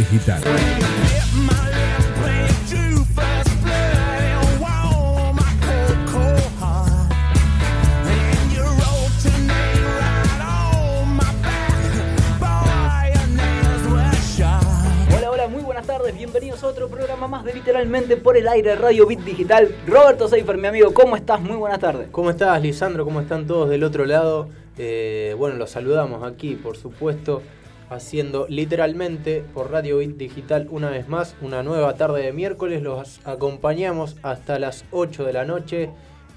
Digital. Hola, hola, muy buenas tardes, bienvenidos a otro programa más de Literalmente por el aire Radio Bit Digital. Roberto Seifer, mi amigo, ¿cómo estás? Muy buenas tardes. ¿Cómo estás, Lisandro? ¿Cómo están todos del otro lado? Eh, bueno, los saludamos aquí, por supuesto, haciendo literalmente por Radio Bit Digital una vez más, una nueva tarde de miércoles. Los acompañamos hasta las 8 de la noche.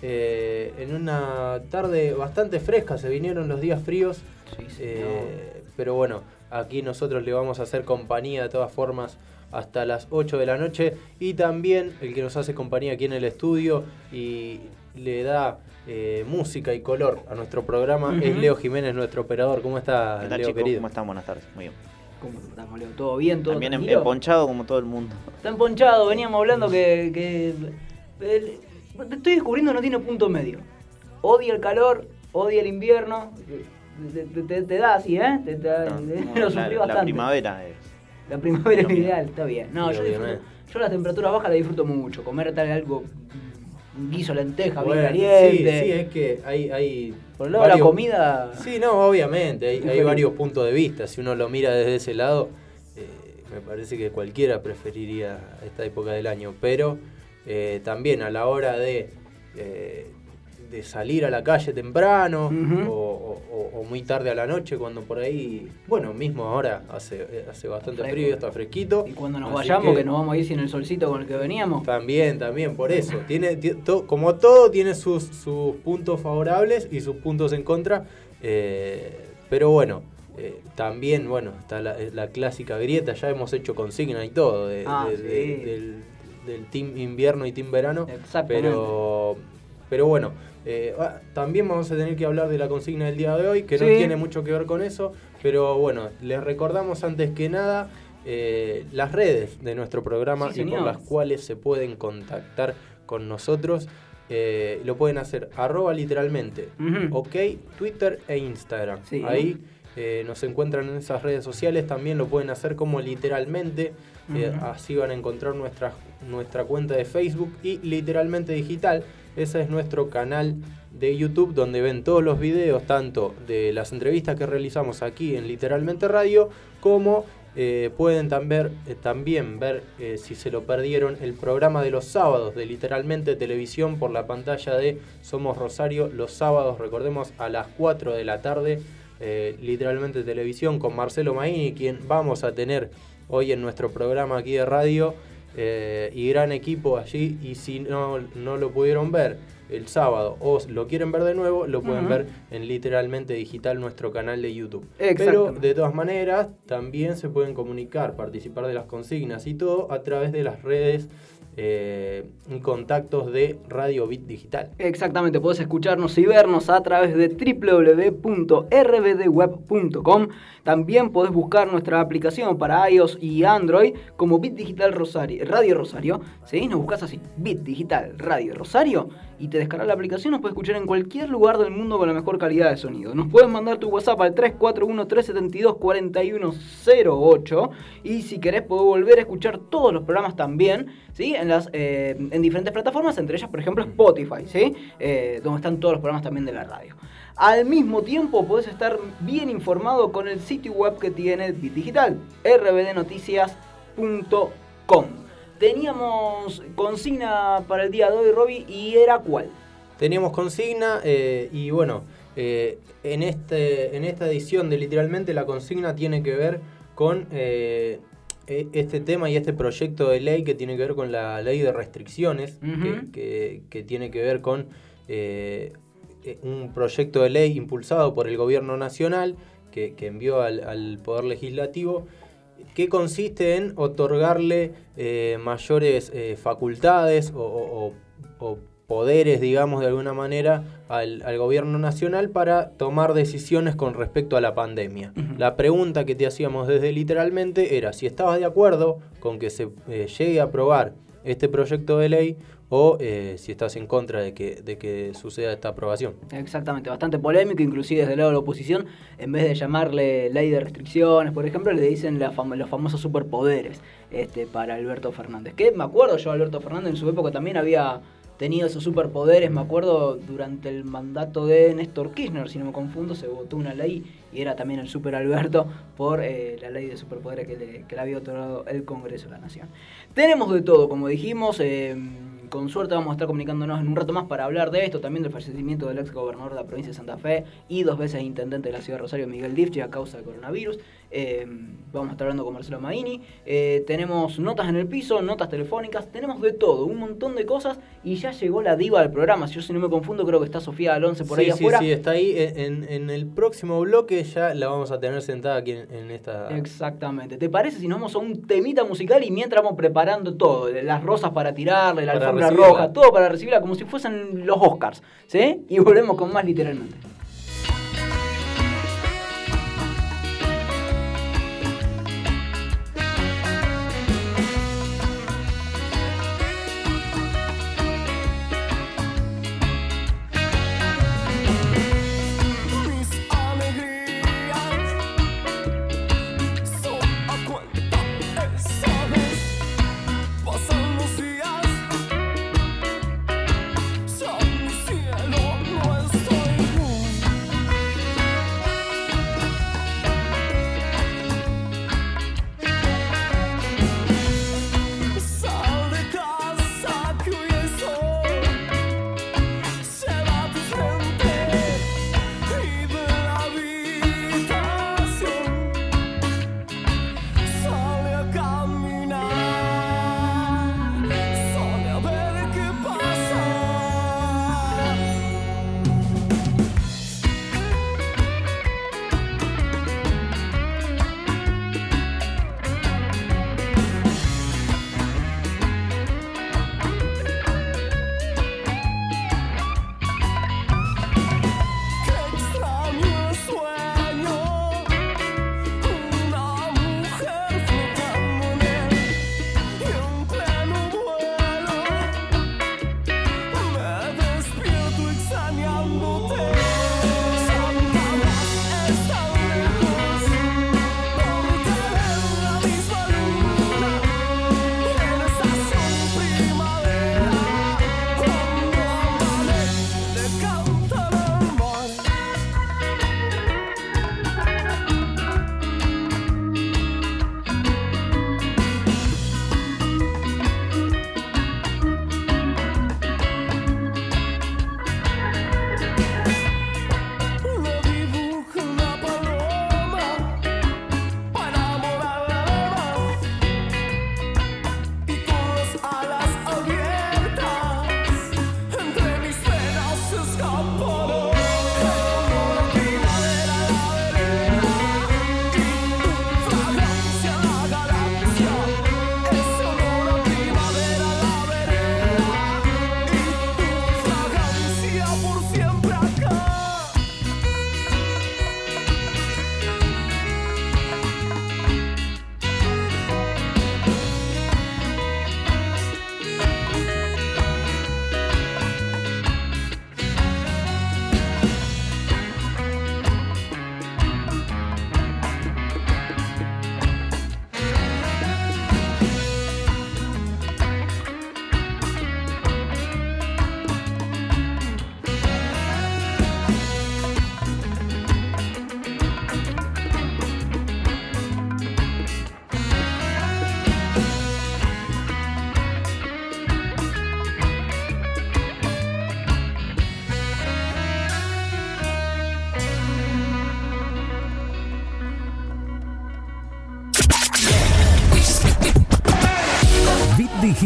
eh, en una tarde bastante fresca, se vinieron los días fríos. eh, pero bueno, aquí nosotros le vamos a hacer compañía de todas formas hasta las 8 de la noche. Y también el que nos hace compañía aquí en el estudio y le da eh, música y color a nuestro programa es. Leo Jiménez, nuestro operador. ¿Cómo está, ¿Qué tal, Leo chicos? querido? ¿Cómo están? Buenas tardes. Muy bien. ¿Cómo estás, Leo? ¿Todo bien? ¿Todo También tranquilo? emponchado como todo el mundo. Está emponchado, veníamos hablando que... que el- estoy descubriendo que no tiene punto medio. Odia el calor, odia el invierno. Te, te- te- te da así, ¿eh? Te- te- No, te- no, lo la, sufrí la bastante. primavera es. La primavera es ideal, está bien. No, yo, disfruto- yo las temperaturas bajas las disfruto mucho. Comer tal algo, guiso lenteja, Bueno, bien caliente. Sí, sí, es que hay... hay Por el lado de la comida. Sí, no, obviamente, hay, varios puntos de vista. Si uno lo mira desde ese lado, eh, me parece que cualquiera preferiría esta época del año. Pero eh, también a la hora de, eh, de salir a la calle temprano o, o- o muy tarde a la noche, cuando por ahí, bueno, mismo ahora hace, eh, hace bastante Fresco. frío, está fresquito. Y cuando nos vayamos, que... nos vamos a ir sin el solcito con el que veníamos. También, también, por eso. Tiene, to- como todo, tiene sus, sus puntos favorables y sus puntos en contra. eh, pero bueno, eh, también, bueno, está la, la clásica grieta. Ya hemos hecho consigna y todo de- Ah, de- sí. de- del, del team invierno y team verano. Exactamente. Pero, pero bueno, eh, ah, también vamos a tener que hablar de la consigna del día de hoy, que no tiene mucho que ver con eso. Pero bueno, les recordamos antes que nada eh, las redes de nuestro programa Sí, y por las cuales se pueden contactar con nosotros. Eh, lo pueden hacer arroba literalmente, ok, Twitter e Instagram. Sí. Ahí nos encuentran en esas redes sociales, también lo pueden hacer como literalmente. así van a encontrar nuestra, nuestra cuenta de Facebook y literalmente digital. Ese es nuestro canal de YouTube donde ven todos los videos, tanto de las entrevistas que realizamos aquí en Literalmente Radio, como eh, pueden también, eh, también ver, eh, si se lo perdieron, el programa de los sábados de Literalmente Televisión por la pantalla de Somos Rosario. Los sábados, recordemos, a las 4 de la tarde, Literalmente Televisión con Marcelo Maini, quien vamos a tener hoy en nuestro programa aquí de radio. Eh, y gran equipo allí. Y si no, no lo pudieron ver el sábado o lo quieren ver de nuevo, lo pueden ver en Literalmente Digital, nuestro canal de YouTube. Pero de todas maneras, también se pueden comunicar, participar de las consignas y todo a través de las redes eh, contactos de Radio Bit Digital. Exactamente, podés escucharnos y vernos a través de www.rbdweb.com. También podés buscar nuestra aplicación para iOS y Android como Bit Digital Rosario, Radio Rosario. ¿sí? Nos buscas así, Bit Digital Radio Rosario, y te descargas la aplicación. Nos puedes escuchar en cualquier lugar del mundo con la mejor calidad de sonido. Nos puedes mandar tu WhatsApp al 341-372-4108. Y si querés, podés volver a escuchar todos los programas también, ¿sí? En, las, eh, en diferentes plataformas, entre ellas, por ejemplo, Spotify, ¿sí? Eh, donde están todos los programas también de la radio. Al mismo tiempo, podés estar bien informado con el sitio web que tiene Bit Digital, rbdnoticias.com. Teníamos consigna para el día de hoy, Robbie, y era cuál? Teníamos consigna eh, y bueno, eh, en, este, en esta edición de literalmente la consigna tiene que ver con eh, e- este tema y este proyecto de ley que tiene que ver con la ley de restricciones, que, que- que tiene que ver con eh, eh, un proyecto de ley impulsado por el gobierno nacional que, que envió al, al Poder Legislativo que consiste en otorgarle eh, mayores eh, facultades o, o- o- o poderes, digamos, de alguna manera, al, al gobierno nacional para tomar decisiones con respecto a la pandemia. La pregunta que te hacíamos desde literalmente era si estabas de acuerdo con que se eh, llegue a aprobar este proyecto de ley o eh, si estás en contra de que, de que suceda esta aprobación. Exactamente, bastante polémico, inclusive desde el lado de la oposición, en vez de llamarle ley de restricciones, por ejemplo, le dicen los famosos superpoderes este, para Alberto Fernández. Que me acuerdo yo, Alberto Fernández en su época también había tenido esos superpoderes, me acuerdo durante el mandato de Néstor Kirchner, si no me confundo, se votó una ley y era también el super Alberto por eh, la ley de superpoderes que le, que le había otorgado el Congreso de la Nación. Tenemos de todo, como dijimos, eh, con suerte vamos a estar comunicándonos en un rato más para hablar de esto, también del fallecimiento del ex gobernador de la provincia de Santa Fe y dos veces intendente de la ciudad de Rosario, Miguel Difchi, a causa del coronavirus. Eh, vamos a estar hablando con Marcelo Maini. Eh, tenemos notas en el piso, notas telefónicas, tenemos de todo, un montón de cosas y ya llegó la diva del programa. Si yo si no me confundo, creo que está Sofía Alonso por sí, ahí sí, afuera. sí, está ahí. En, en el próximo bloque ya la vamos a tener sentada aquí en, en esta... Exactamente. ¿Te parece si nos vamos a un temita musical y mientras vamos preparando todo? Las rosas para tirarle, la Para alfombra recibirla. roja, todo para recibirla como si fuesen los Oscars. ¿Sí? Y volvemos con más literalmente.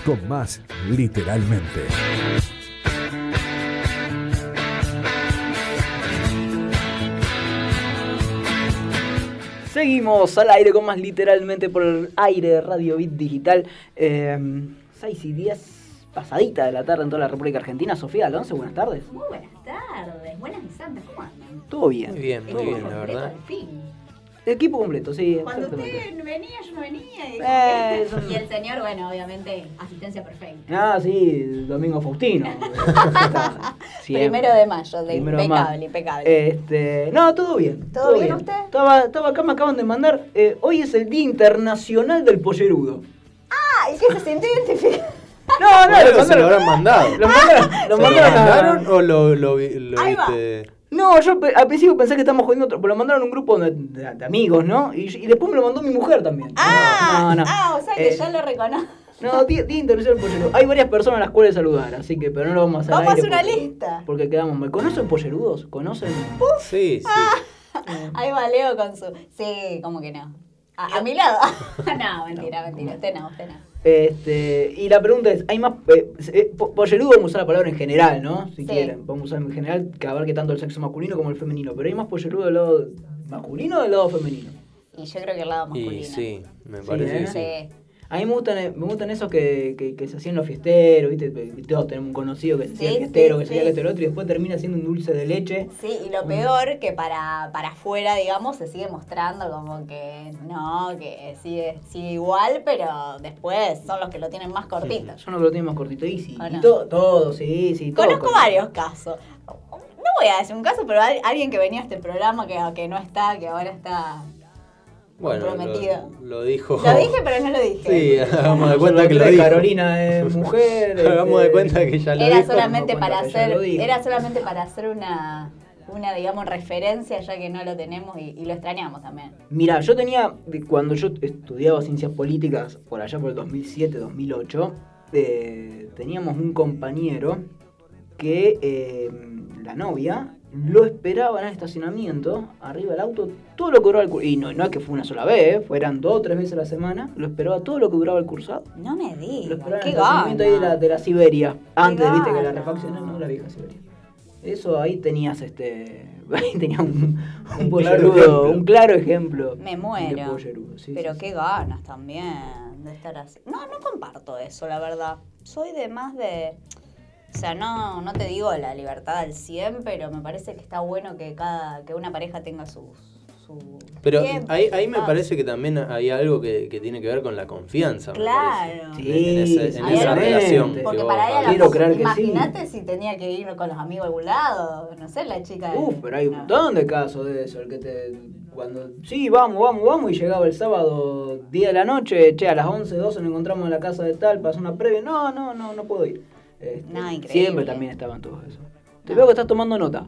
Con más literalmente. Seguimos al aire con más literalmente por el aire de Radio Bit Digital. Eh, 6 y 10 pasadita de la tarde en toda la República Argentina. Sofía Alonso, buenas tardes. Muy buenas tardes, buenas y santas, ¿cómo andan? Todo bien. Muy bien, muy bien, la verdad. al fin. Equipo completo, sí. Cuando usted venía, yo no venía. Y, Eh, el señor, bueno, obviamente, asistencia perfecta. Ah, sí, Domingo Faustino. Primero de mayo, de Primero impecable, mayo. impecable. Este, no, todo bien. ¿Todo bien usted? Estaba, estaba acá, me acaban de mandar. eh, hoy es el Día Internacional del Pollerudo. Ah, ¿y qué se sintió identificado? No, no, lo se lo mandaron. habrán mandado. Lo mandaron, lo ¿Se lo mandaron a- mandaron o lo, lo, vi- lo viste? No, yo al principio pensé que estábamos jodiendo otro, pero lo mandaron a un grupo de, de- de amigos, ¿no? Y, y después me lo mandó mi mujer también. Ah, no, no. ah, o sea que Eh, ya lo reconozco. No, Día, Día Internacional Pollerudo. Hay varias personas a las cuales saludar, así que, pero no lo vamos a hacer. Vamos a hacer una porque- lista. Porque quedamos mal. ¿Conocen pollerudos? ¿Conocen? Sí, sí. Ahí va Leo con su. Sí, como que no. A, a mi lado. no, mentira, mentira. Usted no, usted no. Este, y la pregunta es, ¿hay más eh, eh, po- pollerudo? Vamos a usar la palabra en general, ¿no? Si Sí. quieren, vamos a usar en general que abarque tanto el sexo masculino como el femenino. Pero ¿hay más pollerudo del lado masculino o del lado femenino? Y yo creo que el lado masculino. Y sí, me Sí, parece ¿eh? que sí. A mí me gustan, eh, me gustan esos que, que, que se hacían los fiesteros, ¿viste? Todos tenemos un conocido que se hacía Sí, el fiestero, sí, que se hacía sí. lo otro, y después termina siendo un dulce de leche. Sí, y lo peor que para, para afuera, digamos, se sigue mostrando como que no, que sigue, sigue igual, pero después son los que lo tienen más cortito. Yo no que lo tiene más cortito. Y sí, ¿O y no? todo, todo, sí, sí. todo Conozco con- varios casos. No voy a decir un caso, pero al- alguien que venía a este programa que, que no está, que ahora está... Bueno, lo, lo dijo. Lo dije, pero no lo dije. Sí, hagamos de cuenta que lo dijo. Carolina es mujer. Hagamos de este, cuenta que ya lo Era dijo. solamente no para hacer, era solamente para hacer una, una digamos, referencia, ya que no lo tenemos y, y lo extrañamos también. Mira, yo tenía, cuando yo estudiaba ciencias políticas, por allá por el 2007, 2008, eh, teníamos un compañero que eh, la novia lo esperaba en el estacionamiento, arriba del auto, todo lo que duraba el cursado. Y no, no es que fue una sola vez, eh, fueran dos o tres veces a la semana, lo esperaba todo lo que duraba el cursado. No me Lo digas, esperaba en qué el estacionamiento ahí de la, gana. de la Siberia. Antes, viste, que la gana. refaccioné, no la vieja Siberia. Eso ahí tenías este. Ahí tenías un, un Un pollerudo, un claro ejemplo. Me muero. sí, Pero sí, qué sí. ganas también de estar así. No, no comparto eso, la verdad. Soy de más de... O sea, no, no te digo la libertad al 100, pero me parece que está bueno que cada que una pareja tenga sus... Su Pero tiempo, ahí, ahí me parece que también hay algo que, que tiene que ver con la confianza. Claro. Sí, en, ese- en Hay esa relación. que Porque para ella, hablas. la Quiero creer que sí. imagínate si tenía que ir con los amigos a algún lado, no sé, la chica... Uf, pero hay un no. montón de casos de eso. El que te. Cuando. Sí, vamos, vamos, vamos. Y llegaba el sábado, 10 de la noche. Che, a las 11, 12 nos encontramos en la casa de tal. Pasó una previa. No, no, no, no puedo ir. Este, No, increíble. Siempre también estaban todos eso. Te No. veo que estás tomando nota.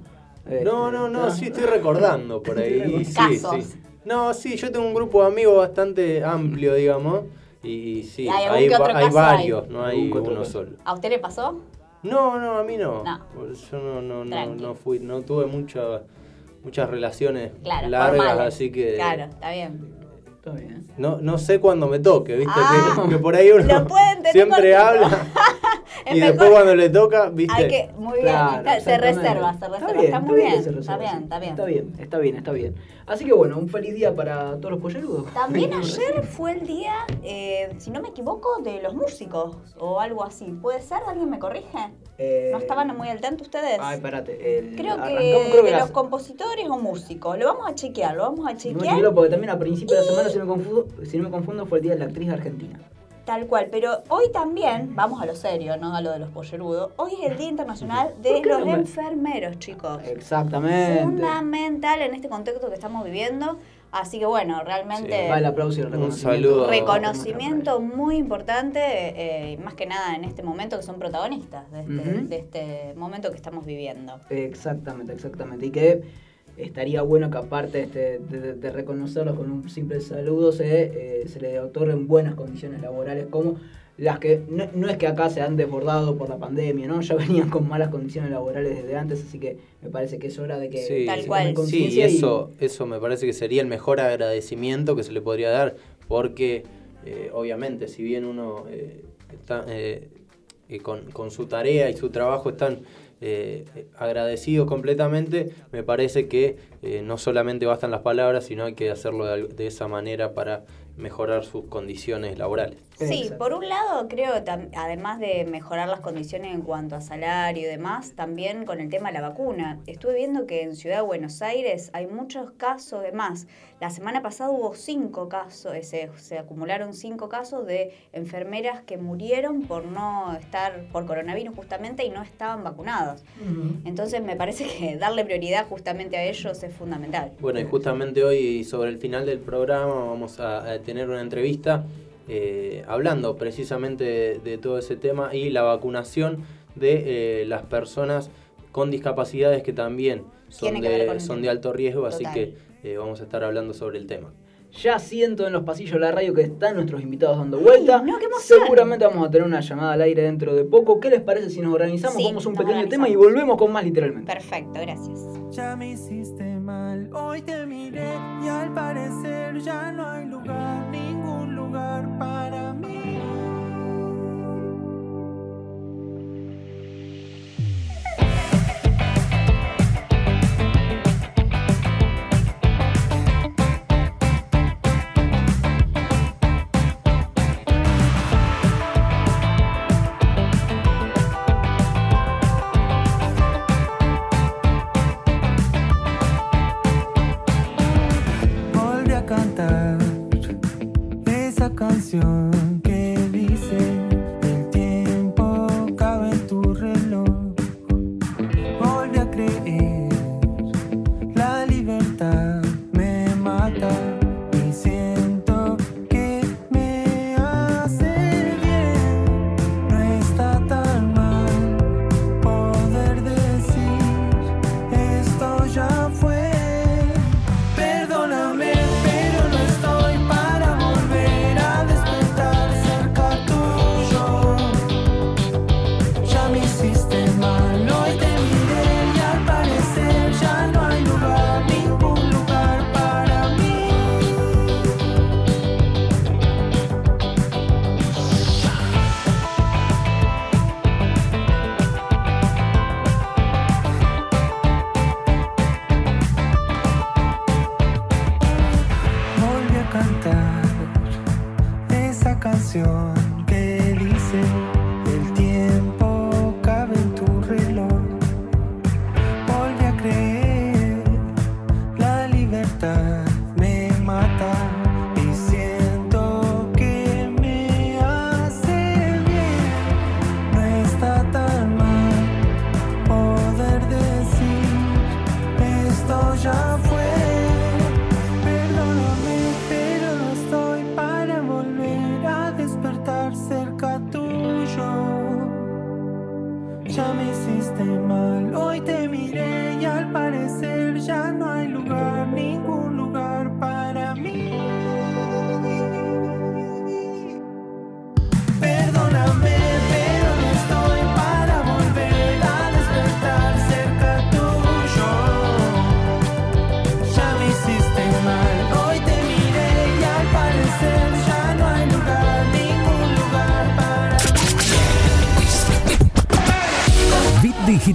Este, No, no, no, sí estoy recordando por ahí. Sí, Casos. sí. No, sí, yo tengo un grupo de amigos bastante amplio, digamos. Y sí, Y hay hay, varios, no hay otro uno solo. ¿A usted le pasó? No, no, a mí no. No. Yo no, no, no, no fui, no tuve mucha, muchas relaciones Claro, largas, formales. así que Claro, está bien. Está bien. no, no sé cuándo me toque, viste Ah, que, que por ahí uno lo pueden tener siempre habla y mejor- después cuando le toca, viste. Hay que, muy bien, Claro, está- se reserva, se reserva. Está, muy bien, está reserva, bien, sí. está bien. Está bien, está bien, está bien. Así que bueno, un feliz día para todos los pollerudos. También ayer fue el día, eh, si no me equivoco, de los músicos o algo así. ¿Puede ser? ¿Alguien me corrige? Eh, ¿No estaban muy al tanto ustedes? Ay, espérate. el- creo que creo que de los compositores o músicos. Lo vamos a chequear, lo vamos a No me chequear. equivoco, porque también a principios de la semana, si no, me confundo, si no me confundo, fue el día de la actriz argentina. Tal cual, pero hoy también, vamos a lo serio, no a lo de los pollerudos, hoy es el Día Internacional de ¿Por qué los no me- enfermeros, chicos. Exactamente. Fundamental en este contexto que estamos viviendo. Así que bueno, realmente Sí. Va el aplauso y el Un reconocimiento. saludo. reconocimiento muy importante, eh, más que nada en este momento que son protagonistas de este, de este momento que estamos viviendo. Exactamente, exactamente. Y que estaría bueno que aparte este, de, de- de reconocerlos con un simple saludo, se, eh, se le otorguen buenas condiciones laborales como las que no, no es que acá se han desbordado por la pandemia, ¿no? Ya venían con malas condiciones laborales desde antes, así que me parece que es hora de que Sí, Tal se cual. Sí, y conciencia y- eso, eso me parece que sería el mejor agradecimiento que se le podría dar, porque eh, obviamente si bien uno eh, está, eh, con, con su tarea y su trabajo están eh, agradecidos completamente, me parece que eh, no solamente bastan las palabras, sino hay que hacerlo de esa manera para mejorar sus condiciones laborales. Sí, por un lado creo, tam- además de mejorar las condiciones en cuanto a salario y demás, también con el tema de la vacuna. Estuve viendo que en Ciudad de Buenos Aires hay muchos casos de más. La semana pasada hubo cinco casos, eh, se, se acumularon cinco casos de enfermeras que murieron por no estar, por coronavirus justamente, y no estaban vacunados. Entonces me parece que darle prioridad justamente a ellos es fundamental. Bueno, y justamente hoy sobre el final del programa vamos a, a tener una entrevista eh, hablando precisamente de, de todo ese tema y la vacunación de eh, las personas con discapacidades que también son, de, son alto riesgo, así que eh, vamos a estar hablando sobre el tema. Ya siento en los pasillos de la radio que están nuestros invitados dando vuelta. no, qué. Seguramente vamos a tener una llamada al aire dentro de poco. ¿Qué les parece si nos organizamos? Sí, Vamos a un pequeño tema y volvemos con más literalmente. Perfecto, gracias. Ya me hiciste mal, hoy te miré y al parecer ya no hay lugar, ningún lugar para esa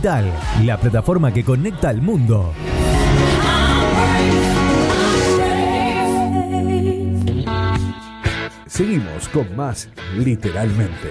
Digital, la plataforma que conecta al mundo. Seguimos con más literalmente.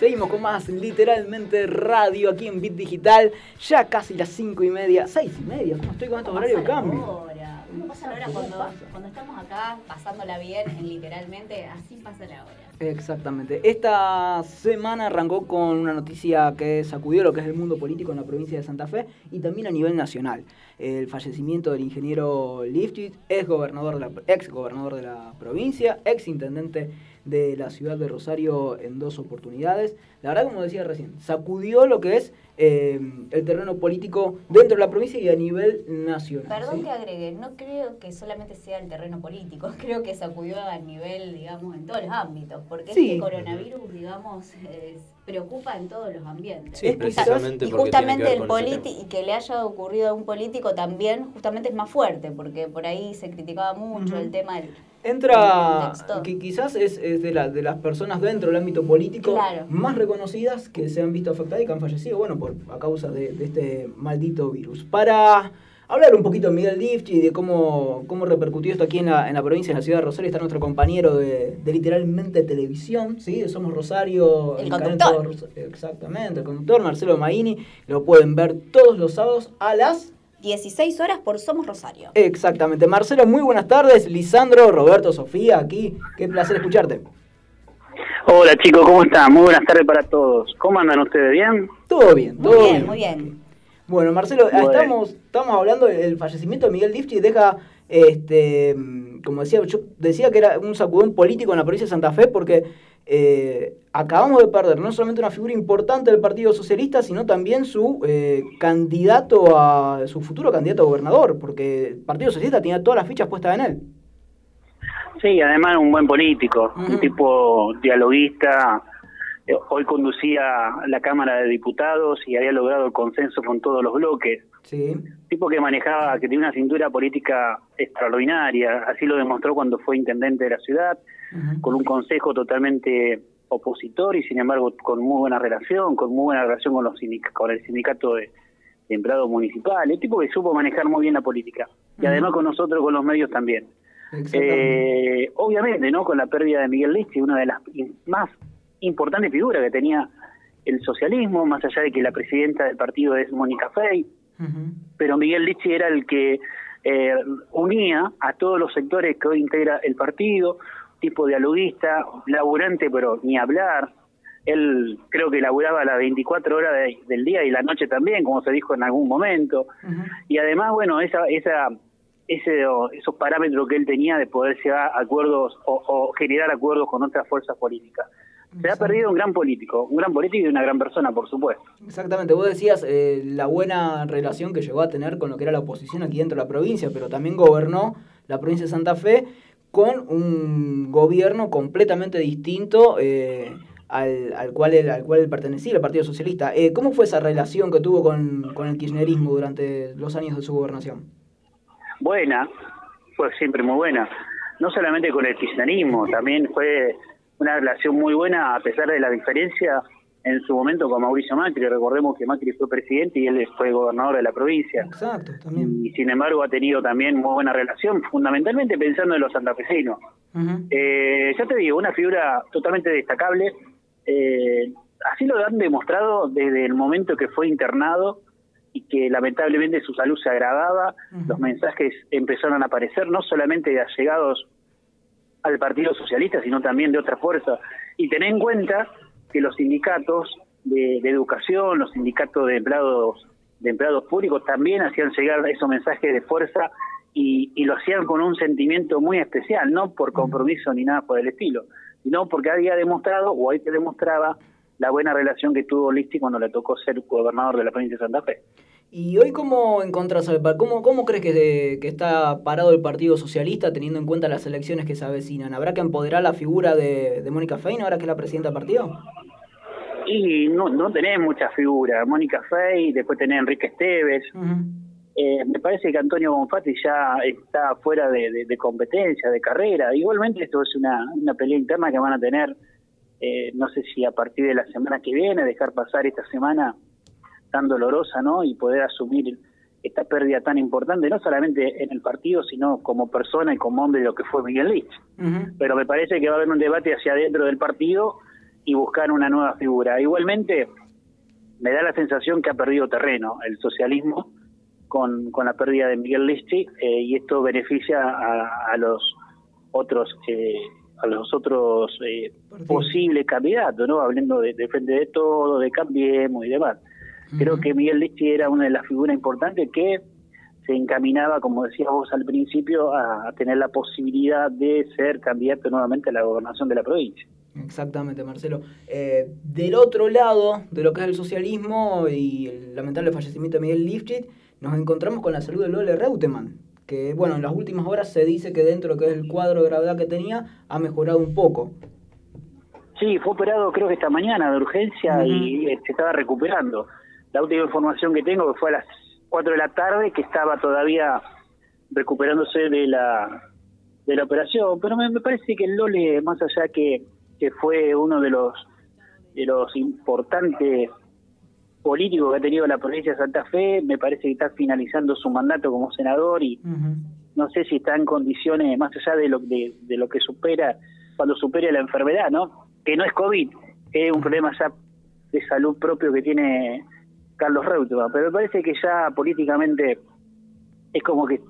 Seguimos con más literalmente radio aquí en Bit Digital. Ya casi las cinco y media, seis y media. ¿Cómo estoy con estos horarios de cambio? ¿Cómo pasa cuando, estamos acá pasándola bien, en literalmente, así pasa la hora? Exactamente. Esta semana arrancó con una noticia que sacudió lo que es el mundo político en la provincia de Santa Fe y también a nivel nacional. El fallecimiento del ingeniero Lifchitz, ex de la, ex gobernador de la provincia, ex intendente de la ciudad de Rosario en dos oportunidades. La verdad, como decía recién, sacudió lo que es eh, el terreno político dentro de la provincia y a nivel nacional. Perdón ¿sí? que agregue, no creo que solamente sea el terreno político, creo que sacudió a nivel, digamos, en todos los ámbitos, porque Sí. este coronavirus, digamos, preocupa en todos los ambientes. Sí, Es precisamente Y porque tiene que justamente ver el tema. y que le haya ocurrido a un político también, justamente es más fuerte, porque por ahí se criticaba mucho el tema del Entra, que quizás es, es de, la- de las personas dentro del ámbito político Claro. más reconocidas que se han visto afectadas y que han fallecido, bueno, por, a causa de, de este maldito virus. Para hablar un poquito de Miguel Lifchi y de cómo, cómo repercutió esto aquí en la, en la provincia, en la ciudad de Rosario, está nuestro compañero de, de literalmente televisión, ¿sí? Somos Rosario. El canal conductor. Exactamente, el conductor Marcelo Maini. Lo pueden ver todos los sábados a las... 16 horas por Somos Rosario. Exactamente. Marcelo, muy buenas tardes. Lisandro, Roberto, Sofía, aquí. Qué placer escucharte. Hola chicos, ¿cómo están? Muy buenas tardes para todos. ¿Cómo andan ustedes? ¿Bien? Todo bien, Muy todo bien, muy bien. Bueno, Marcelo, Bueno. estamos, estamos hablando del fallecimiento de Miguel Lifchi. Deja, este, como decía, yo decía que era un sacudón político en la provincia de Santa Fe porque eh, acabamos de perder no solamente una figura importante del Partido Socialista, sino también su eh, candidato a su futuro candidato a gobernador, porque el Partido Socialista tenía todas las fichas puestas en él. Sí, además un buen político, un tipo dialoguista. Eh, Hoy conducía la Cámara de Diputados y había logrado el consenso con todos los bloques. Sí. Tipo que manejaba, que tenía una cintura política extraordinaria. Así lo demostró cuando fue intendente de la ciudad, con un consejo totalmente opositor y sin embargo con muy buena relación, con muy buena relación con los con el sindicato de, de empleados municipales, tipo que supo manejar muy bien la política y además con nosotros, con los medios también. Eh, obviamente, ¿no? Con la pérdida de Miguel Lichi, una de las más importantes figuras que tenía el socialismo, más allá de que la presidenta del partido es Mónica Fey, Pero Miguel Lichi era el que eh, unía a todos los sectores que hoy integra el partido, tipo dialoguista, laburante, pero ni hablar. Él creo que laburaba las 24 horas de- del día y la noche también, como se dijo en algún momento. Y además, bueno, esa, esa, ese, esos parámetros que él tenía de poder llegar a acuerdos o, o generar acuerdos con otras fuerzas políticas. Se ha perdido un gran político, un gran político y una gran persona, por supuesto. Exactamente, vos decías eh, la buena relación que llegó a tener con lo que era la oposición aquí dentro de la provincia, pero también gobernó la provincia de Santa Fe con un gobierno completamente distinto eh, al, al cual al cual él pertenecía, el Partido Socialista. Eh, ¿Cómo fue esa relación que tuvo con, con el kirchnerismo durante los años de su gobernación? buena, fue siempre muy buena. No solamente con el kirchnerismo, también fue una relación muy buena a pesar de la diferencia en su momento con Mauricio Macri. Recordemos que Macri fue presidente y él fue gobernador de la provincia. Exacto, también. Y sin embargo ha tenido también muy buena relación, fundamentalmente pensando en los santafesinos. Eh, ya te digo, una figura totalmente destacable. Eh, así lo han demostrado desde el momento que fue internado y que lamentablemente su salud se agravaba. Los mensajes empezaron a aparecer, no solamente de allegados al Partido Socialista, sino también de otras fuerzas. Y tener en cuenta que los sindicatos de, de educación, los sindicatos de empleados de empleados públicos también hacían llegar esos mensajes de fuerza y, y lo hacían con un sentimiento muy especial, no por compromiso ni nada por el estilo, sino porque había demostrado o ahí te demostraba la buena relación que tuvo Listi cuando le tocó ser gobernador de la provincia de Santa Fe. ¿Y hoy cómo encontrás al cómo, cómo crees que, que está parado el Partido Socialista teniendo en cuenta las elecciones que se avecinan? ¿Habrá que empoderar la figura de, de Mónica Fein ahora que es la presidenta del partido? Y no, no tenés muchas figuras, Mónica Fey, después tenés Enrique Esteves, Eh, me parece que Antonio Bonfatti ya está fuera de, de- de competencia, de carrera. Igualmente esto es una, una pelea interna que van a tener, eh, no sé si a partir de la semana que viene, dejar pasar esta semana tan dolorosa, ¿no? Y poder asumir esta pérdida tan importante, no solamente en el partido, sino como persona y como hombre de lo que fue Miguel Lich. Pero me parece que va a haber un debate hacia adentro del partido y buscar una nueva figura. Igualmente, me da la sensación que ha perdido terreno el socialismo con, con la pérdida de Miguel Listi eh, y esto beneficia a, a los otros eh, a los otros eh, posibles candidatos, ¿no? Hablando de, de Frente de Todo, de Cambiemos y demás. Creo que Miguel Listi era una de las figuras importantes que se encaminaba, como decías vos al principio, a, a tener la posibilidad de ser candidato nuevamente a la gobernación de la provincia. Exactamente, Marcelo. Eh, del otro lado de lo que es el socialismo y el lamentable fallecimiento de Miguel Lifchit, nos encontramos con la salud de Lole Reutemann, que bueno, en las últimas horas se dice que dentro de lo que es el cuadro de gravedad que tenía, ha mejorado un poco. Sí, fue operado creo que esta mañana de urgencia y eh, se estaba recuperando. La última información que tengo que fue a las 4 de la tarde que estaba todavía recuperándose de la de la operación, pero me, me parece que el Lole, más allá que, que fue uno de los de los importantes políticos que ha tenido la provincia de Santa Fe, me parece que está finalizando su mandato como senador y no sé si está en condiciones, más allá de lo, de, de lo que supera, cuando supere la enfermedad, ¿no? Que no es COVID, es un problema ya de salud propio que tiene Carlos Reutemann, pero me parece que ya políticamente es como que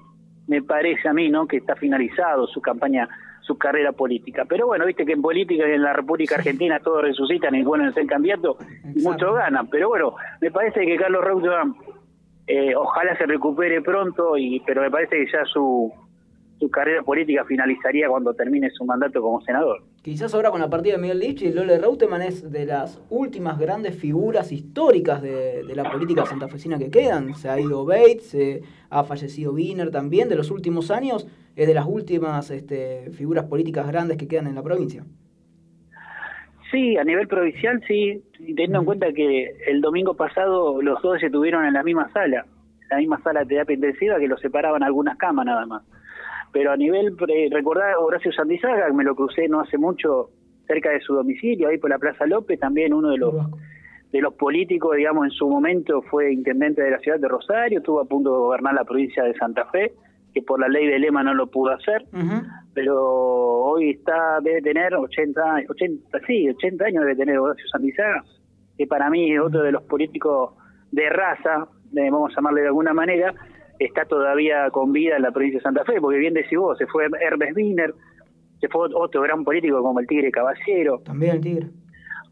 me parece a mí, ¿no? Que está finalizado su campaña, su carrera política. Pero bueno, viste que en política y en la República Argentina todos resucitan y bueno, ser candidato y muchos ganan. Pero bueno, me parece que Carlos Reutemann eh, ojalá se recupere pronto, y pero me parece que ya su, su carrera política finalizaría cuando termine su mandato como senador. Quizás ahora con la partida de Miguel Lich y Lole Reutemann es de las últimas grandes figuras históricas de, de la política santafesina que quedan. Se ha ido Bates, se ha fallecido Wiener también. De los últimos años es de las últimas este, figuras políticas grandes que quedan en la provincia. Sí, a nivel provincial sí, teniendo en cuenta que el domingo pasado los dos se tuvieron en la misma sala, la misma sala de terapia intensiva que los separaban algunas camas nada más. Pero a nivel, eh, recordar Horacio Santizaga, que me lo crucé no hace mucho cerca de su domicilio, ahí por la Plaza López, también uno de los de los políticos, digamos, en su momento fue intendente de la ciudad de Rosario, estuvo a punto de gobernar la provincia de Santa Fe, que por la ley de lema no lo pudo hacer, pero hoy está debe tener 80 años, 80, sí, 80 años debe tener Horacio Santizaga, que para mí es otro de los políticos de raza, de, vamos a llamarle de alguna manera, está todavía con vida en la provincia de Santa Fe, porque bien decís vos, se fue Hermes Wiener, se fue otro gran político como el Tigre Caballero. También el Tigre.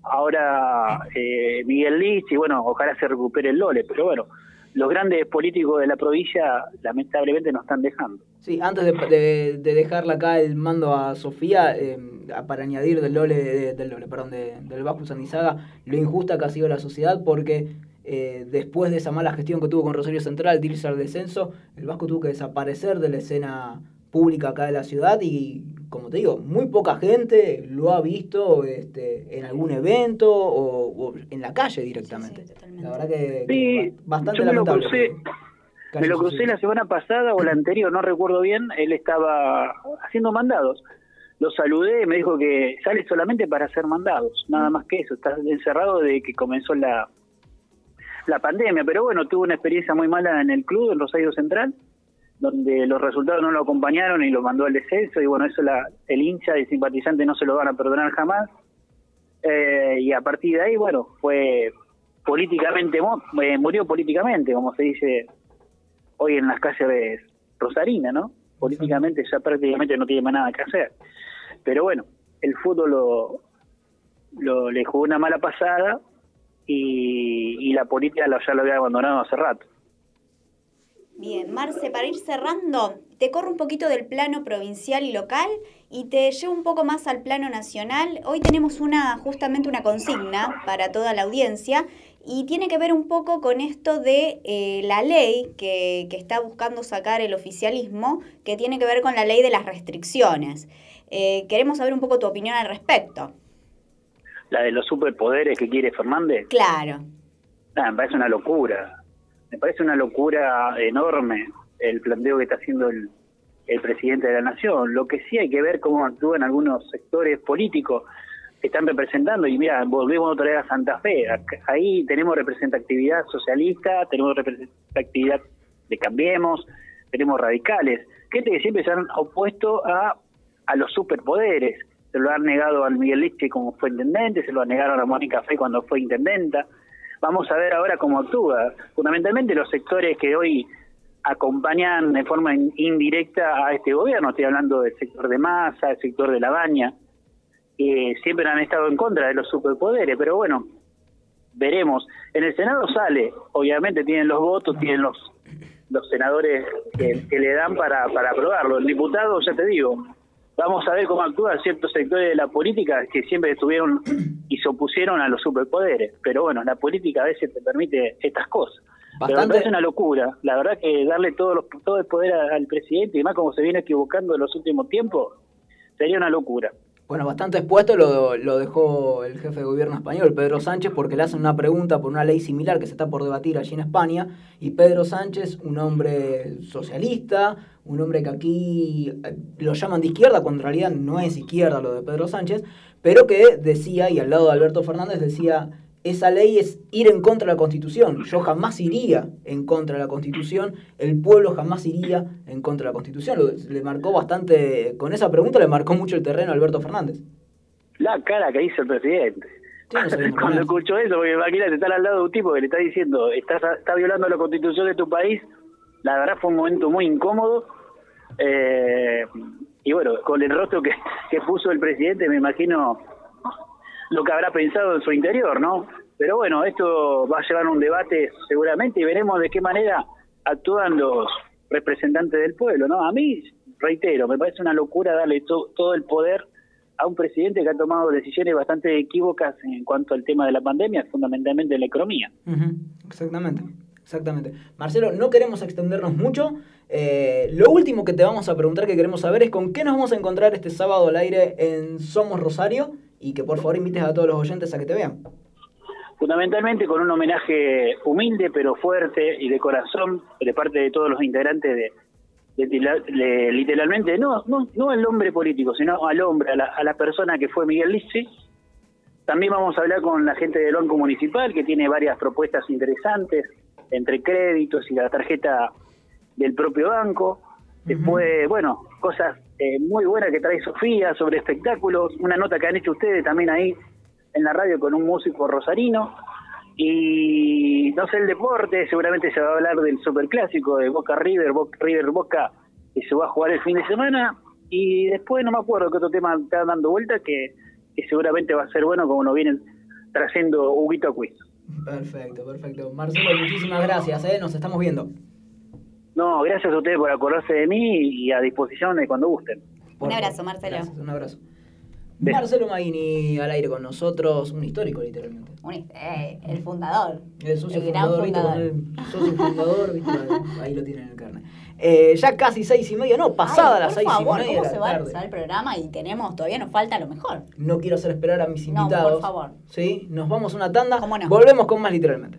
Ahora eh, Miguel Lich, y bueno, ojalá se recupere el Lole, pero bueno, los grandes políticos de la provincia lamentablemente nos están dejando. Sí, antes de, de, de dejarle acá el mando a Sofía, eh, para añadir del Lole, de, del Lole, perdón, de, del Vasco Sandizaga, lo injusta que ha sido la sociedad, porque eh, después de esa mala gestión que tuvo con Rosario Central, de irse al descenso, el Vasco tuvo que desaparecer de la escena pública acá de la ciudad y, como te digo, muy poca gente lo ha visto este, en algún evento o, o en la calle directamente. la verdad que, que bastante yo me lo lamentable. crucé, me lo crucé la semana pasada o la anterior, no recuerdo bien, él estaba haciendo mandados. Lo saludé y me dijo que sale solamente para hacer mandados, nada más que eso, está encerrado desde que comenzó la, la pandemia, pero bueno, tuvo una experiencia muy mala en el club, en Rosario Central, donde los resultados no lo acompañaron y lo mandó al descenso, y bueno, eso la, el hincha y simpatizante no se lo van a perdonar jamás. Eh, y a partir de ahí, bueno, fue políticamente, eh, murió políticamente, como se dice hoy en las calles rosarinas, ¿no? Políticamente ya prácticamente no tiene más nada que hacer. Pero bueno, el fútbol lo le jugó una mala pasada y, la política ya lo había abandonado hace rato. Bien, Marce, para ir cerrando, te corro un poquito del plano provincial y local y te llevo un poco más al plano nacional. Hoy tenemos una justamente una consigna para toda la audiencia y tiene que ver un poco con esto de eh, la ley que, que, está buscando sacar el oficialismo, que tiene que ver con la ley de las restricciones. Eh, queremos saber un poco tu opinión al respecto. ¿La de los superpoderes que quiere Fernández? Claro. Me parece una locura. Me parece una locura enorme el planteo que está haciendo el, el presidente de la Nación. Lo que sí hay que ver cómo actúan algunos sectores políticos que están representando. Y mira, volvemos otra vez a Santa Fe. Ahí tenemos representatividad socialista, tenemos representatividad de Cambiemos, tenemos radicales. Gente que siempre se han opuesto a, a los superpoderes. Se lo han negado al Miguel Liche como fue intendente, se lo negaron a Mónica Fe cuando fue intendenta. Vamos a ver ahora cómo actúa. Fundamentalmente los sectores que hoy acompañan de forma indirecta a este gobierno, estoy hablando del sector de masa, el sector de la baña, eh, siempre han estado en contra de los superpoderes, pero bueno, veremos. En el Senado sale, obviamente tienen los votos, tienen los los senadores que, que le dan para, para aprobarlo. El diputado, ya te digo, vamos a ver cómo actúan ciertos sectores de la política que siempre estuvieron y se opusieron a los superpoderes. Pero bueno, la política a veces te permite estas cosas. Bastante... Pero me parece una locura. La verdad que darle todo, los, todo el poder al presidente, y más como se viene equivocando en los últimos tiempos, sería una locura. Bueno, bastante expuesto lo, dejó el jefe de gobierno español, Pedro Sánchez, porque le hacen una pregunta por una ley similar que se está por debatir allí en España, y Pedro Sánchez, un hombre socialista, un hombre que aquí eh, lo llaman de izquierda, cuando en realidad no es izquierda lo de Pedro Sánchez, pero que decía, y al lado de Alberto Fernández decía, esa ley es ir en contra de la Constitución. Yo jamás iría en contra de la Constitución, el pueblo jamás iría en contra de la Constitución. Lo- le marcó bastante, con esa pregunta le marcó mucho el terreno a Alberto Fernández. La cara que hizo el presidente. Sí, no sabemos Cuando escucho eso, porque imagínate estar al lado de un tipo que le está diciendo, estás está violando la constitución de tu país, la verdad fue un momento muy incómodo. Eh, y bueno, con el rostro que, que puso el presidente, me imagino lo que habrá pensado en su interior, ¿no? Pero bueno, esto va a llevar a un debate seguramente y veremos de qué manera actúan los representantes del pueblo, ¿no? A mí, reitero, me parece una locura darle to- todo el poder a un presidente que ha tomado decisiones bastante equívocas en cuanto al tema de la pandemia, fundamentalmente la economía. Exactamente, exactamente. Marcelo, no queremos extendernos mucho. Eh, lo último que te vamos a preguntar que queremos saber es con qué nos vamos a encontrar este sábado al aire en Somos Rosario y que por favor invites a todos los oyentes a que te vean. Fundamentalmente con un homenaje humilde pero fuerte y de corazón de parte de todos los integrantes de, de tila- de- literalmente, no, no, no al hombre político, sino al hombre, a la, a la persona que fue Miguel Lice. También vamos a hablar con la gente del Banco Municipal que tiene varias propuestas interesantes entre créditos y la tarjeta del propio banco. Después, bueno, cosas eh, muy buenas que trae Sofía sobre espectáculos, una nota que han hecho ustedes también ahí en la radio con un músico rosarino. Y no sé, el deporte, seguramente se va a hablar del superclásico de Boca River, Boca, River Boca, que se va a jugar el fin de semana. Y después no me acuerdo qué otro tema está dando vuelta, que, seguramente va a ser bueno como nos vienen trayendo Huguito Quiz. Perfecto, perfecto. Marcelo, muchísimas gracias, ¿eh? nos estamos viendo. No, gracias a ustedes por acordarse de mí y a disposición de cuando gusten. Por Un abrazo. Marcelo. Gracias, un abrazo. Marcelo Maguini al aire con nosotros, un histórico literalmente. Un- eh, el fundador. El socio El gran fundador, el socio fundador, ¿viste? Ahí lo tienen en el carnet. Eh, ya casi seis y media, no, pasada Ay, las seis favor, y media ¿cómo de se va, tarde. se va el programa y tenemos, todavía nos falta lo mejor? No quiero hacer esperar a mis No, invitados. por favor. ¿Sí? Nos vamos a una tanda. ¿Cómo no? Volvemos con más literalmente.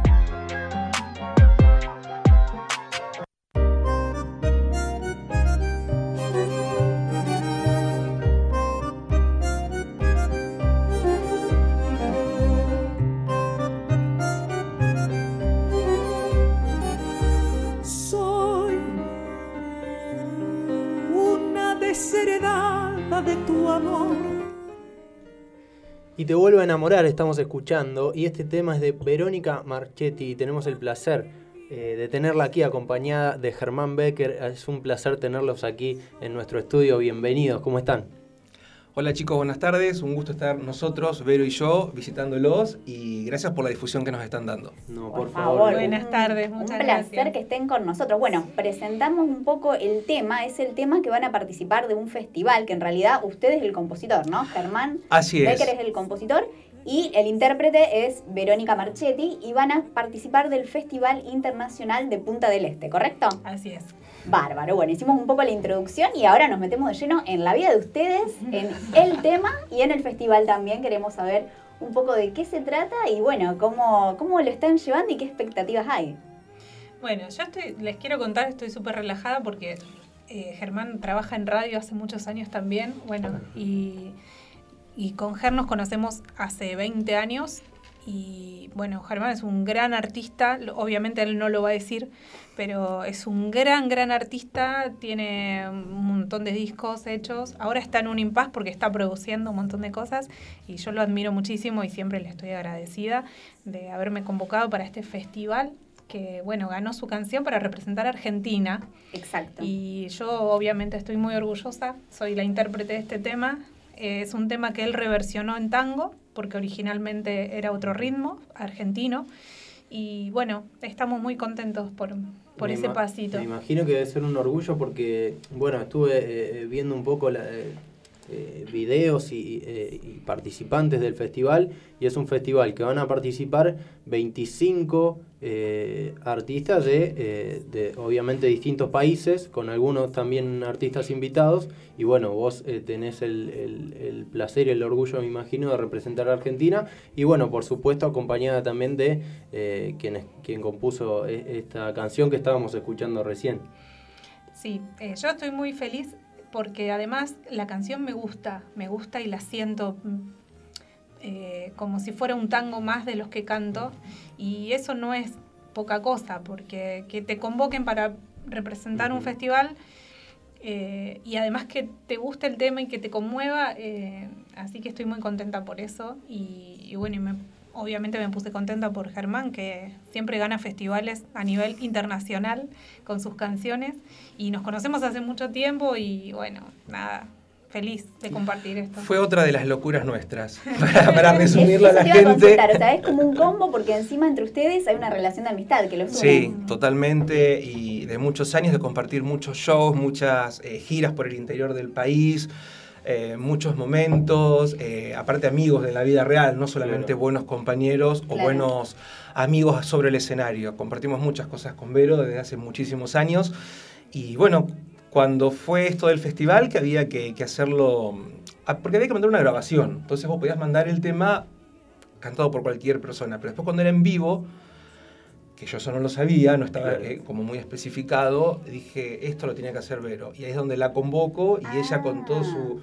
Estamos escuchando. Y este tema es de Verónica Marchetti. Y tenemos el placer eh, de tenerla aquí acompañada de Germán Becker. Es un placer tenerlos aquí en nuestro estudio. Bienvenidos, ¿cómo están? Hola chicos, buenas tardes. Un gusto estar nosotros, Vero y yo, visitándolos y gracias por la difusión que nos están dando. No, Por favor. Buenas tardes, Un muchas placer gracias. que estén con nosotros. Bueno, presentamos un poco el tema. Es el tema que van a participar de un festival, que en realidad usted es el compositor, ¿no? Germán Así es. Becker es el compositor y el intérprete es Verónica Marchetti y van a participar del Festival Internacional de Punta del Este, ¿correcto? Así es. Bárbaro. Bueno, hicimos un poco la introducción y ahora nos metemos de lleno en la vida de ustedes, en el tema y en el festival también. Queremos saber un poco de qué se trata y bueno, cómo, cómo lo están llevando y qué expectativas hay. Bueno, yo estoy, les quiero contar, estoy súper relajada porque eh, Germán trabaja en radio hace muchos años también. Bueno, y, y con Ger nos conocemos hace 20 años. Y bueno, Germán es un gran artista, obviamente él no lo va a decir, pero es un gran, gran artista, tiene un montón de discos hechos. Ahora está en un impas porque está produciendo un montón de cosas y yo lo admiro muchísimo y siempre le estoy agradecida de haberme convocado para este festival que, bueno, ganó su canción para representar a Argentina. Exacto. Y yo obviamente estoy muy orgullosa, soy la intérprete de este tema. Eh, es un tema que él reversionó en tango, porque originalmente era otro ritmo, argentino. Y bueno, estamos muy contentos por, por Me ese pasito. Me imagino que debe ser un orgullo porque, bueno, estuve eh, viendo un poco la, eh, videos y, eh, y participantes del festival y es un festival que van a participar 25 eh, artistas de, eh, de, obviamente, distintos países, con algunos también artistas invitados. Y bueno, vos tenés el, el- el placer y el orgullo, me imagino, de representar a Argentina. Y bueno, por supuesto, acompañada también de quien, quien compuso esta canción que estábamos escuchando recién. Sí, yo estoy muy feliz porque además la canción me gusta, me gusta y la siento mm, eh, como si fuera un tango más de los que canto. Y eso no es poca cosa porque que te convoquen para representar un festival eh, y además que te guste el tema y que te conmueva, eh, así que estoy muy contenta por eso. Y, y bueno, y me- obviamente me puse contenta por Germán que siempre gana festivales a nivel internacional con sus canciones y nos conocemos hace mucho tiempo y bueno, nada, feliz de compartir esto. Fue otra de las locuras nuestras. Para, para resumirlo a la te a gente. o sea, es como un combo porque encima entre ustedes hay una relación de amistad que los une. Sí, totalmente. Y de muchos años de compartir muchos shows, muchas eh, giras por el interior del país, eh, muchos momentos, eh, aparte amigos de la vida real, no solamente buenos compañeros o Claro. buenos amigos sobre el escenario. Compartimos muchas cosas con Vero desde hace muchísimos años. Y bueno, cuando fue esto del festival, que había que, que hacerlo, ah, porque había que mandar una grabación. Entonces vos podías mandar el tema cantado por cualquier persona, pero después cuando era en vivo, que yo eso no lo sabía, no estaba eh, como muy especificado, dije, esto lo tenía que hacer Vero. Y ahí es donde la convoco y ella con todo su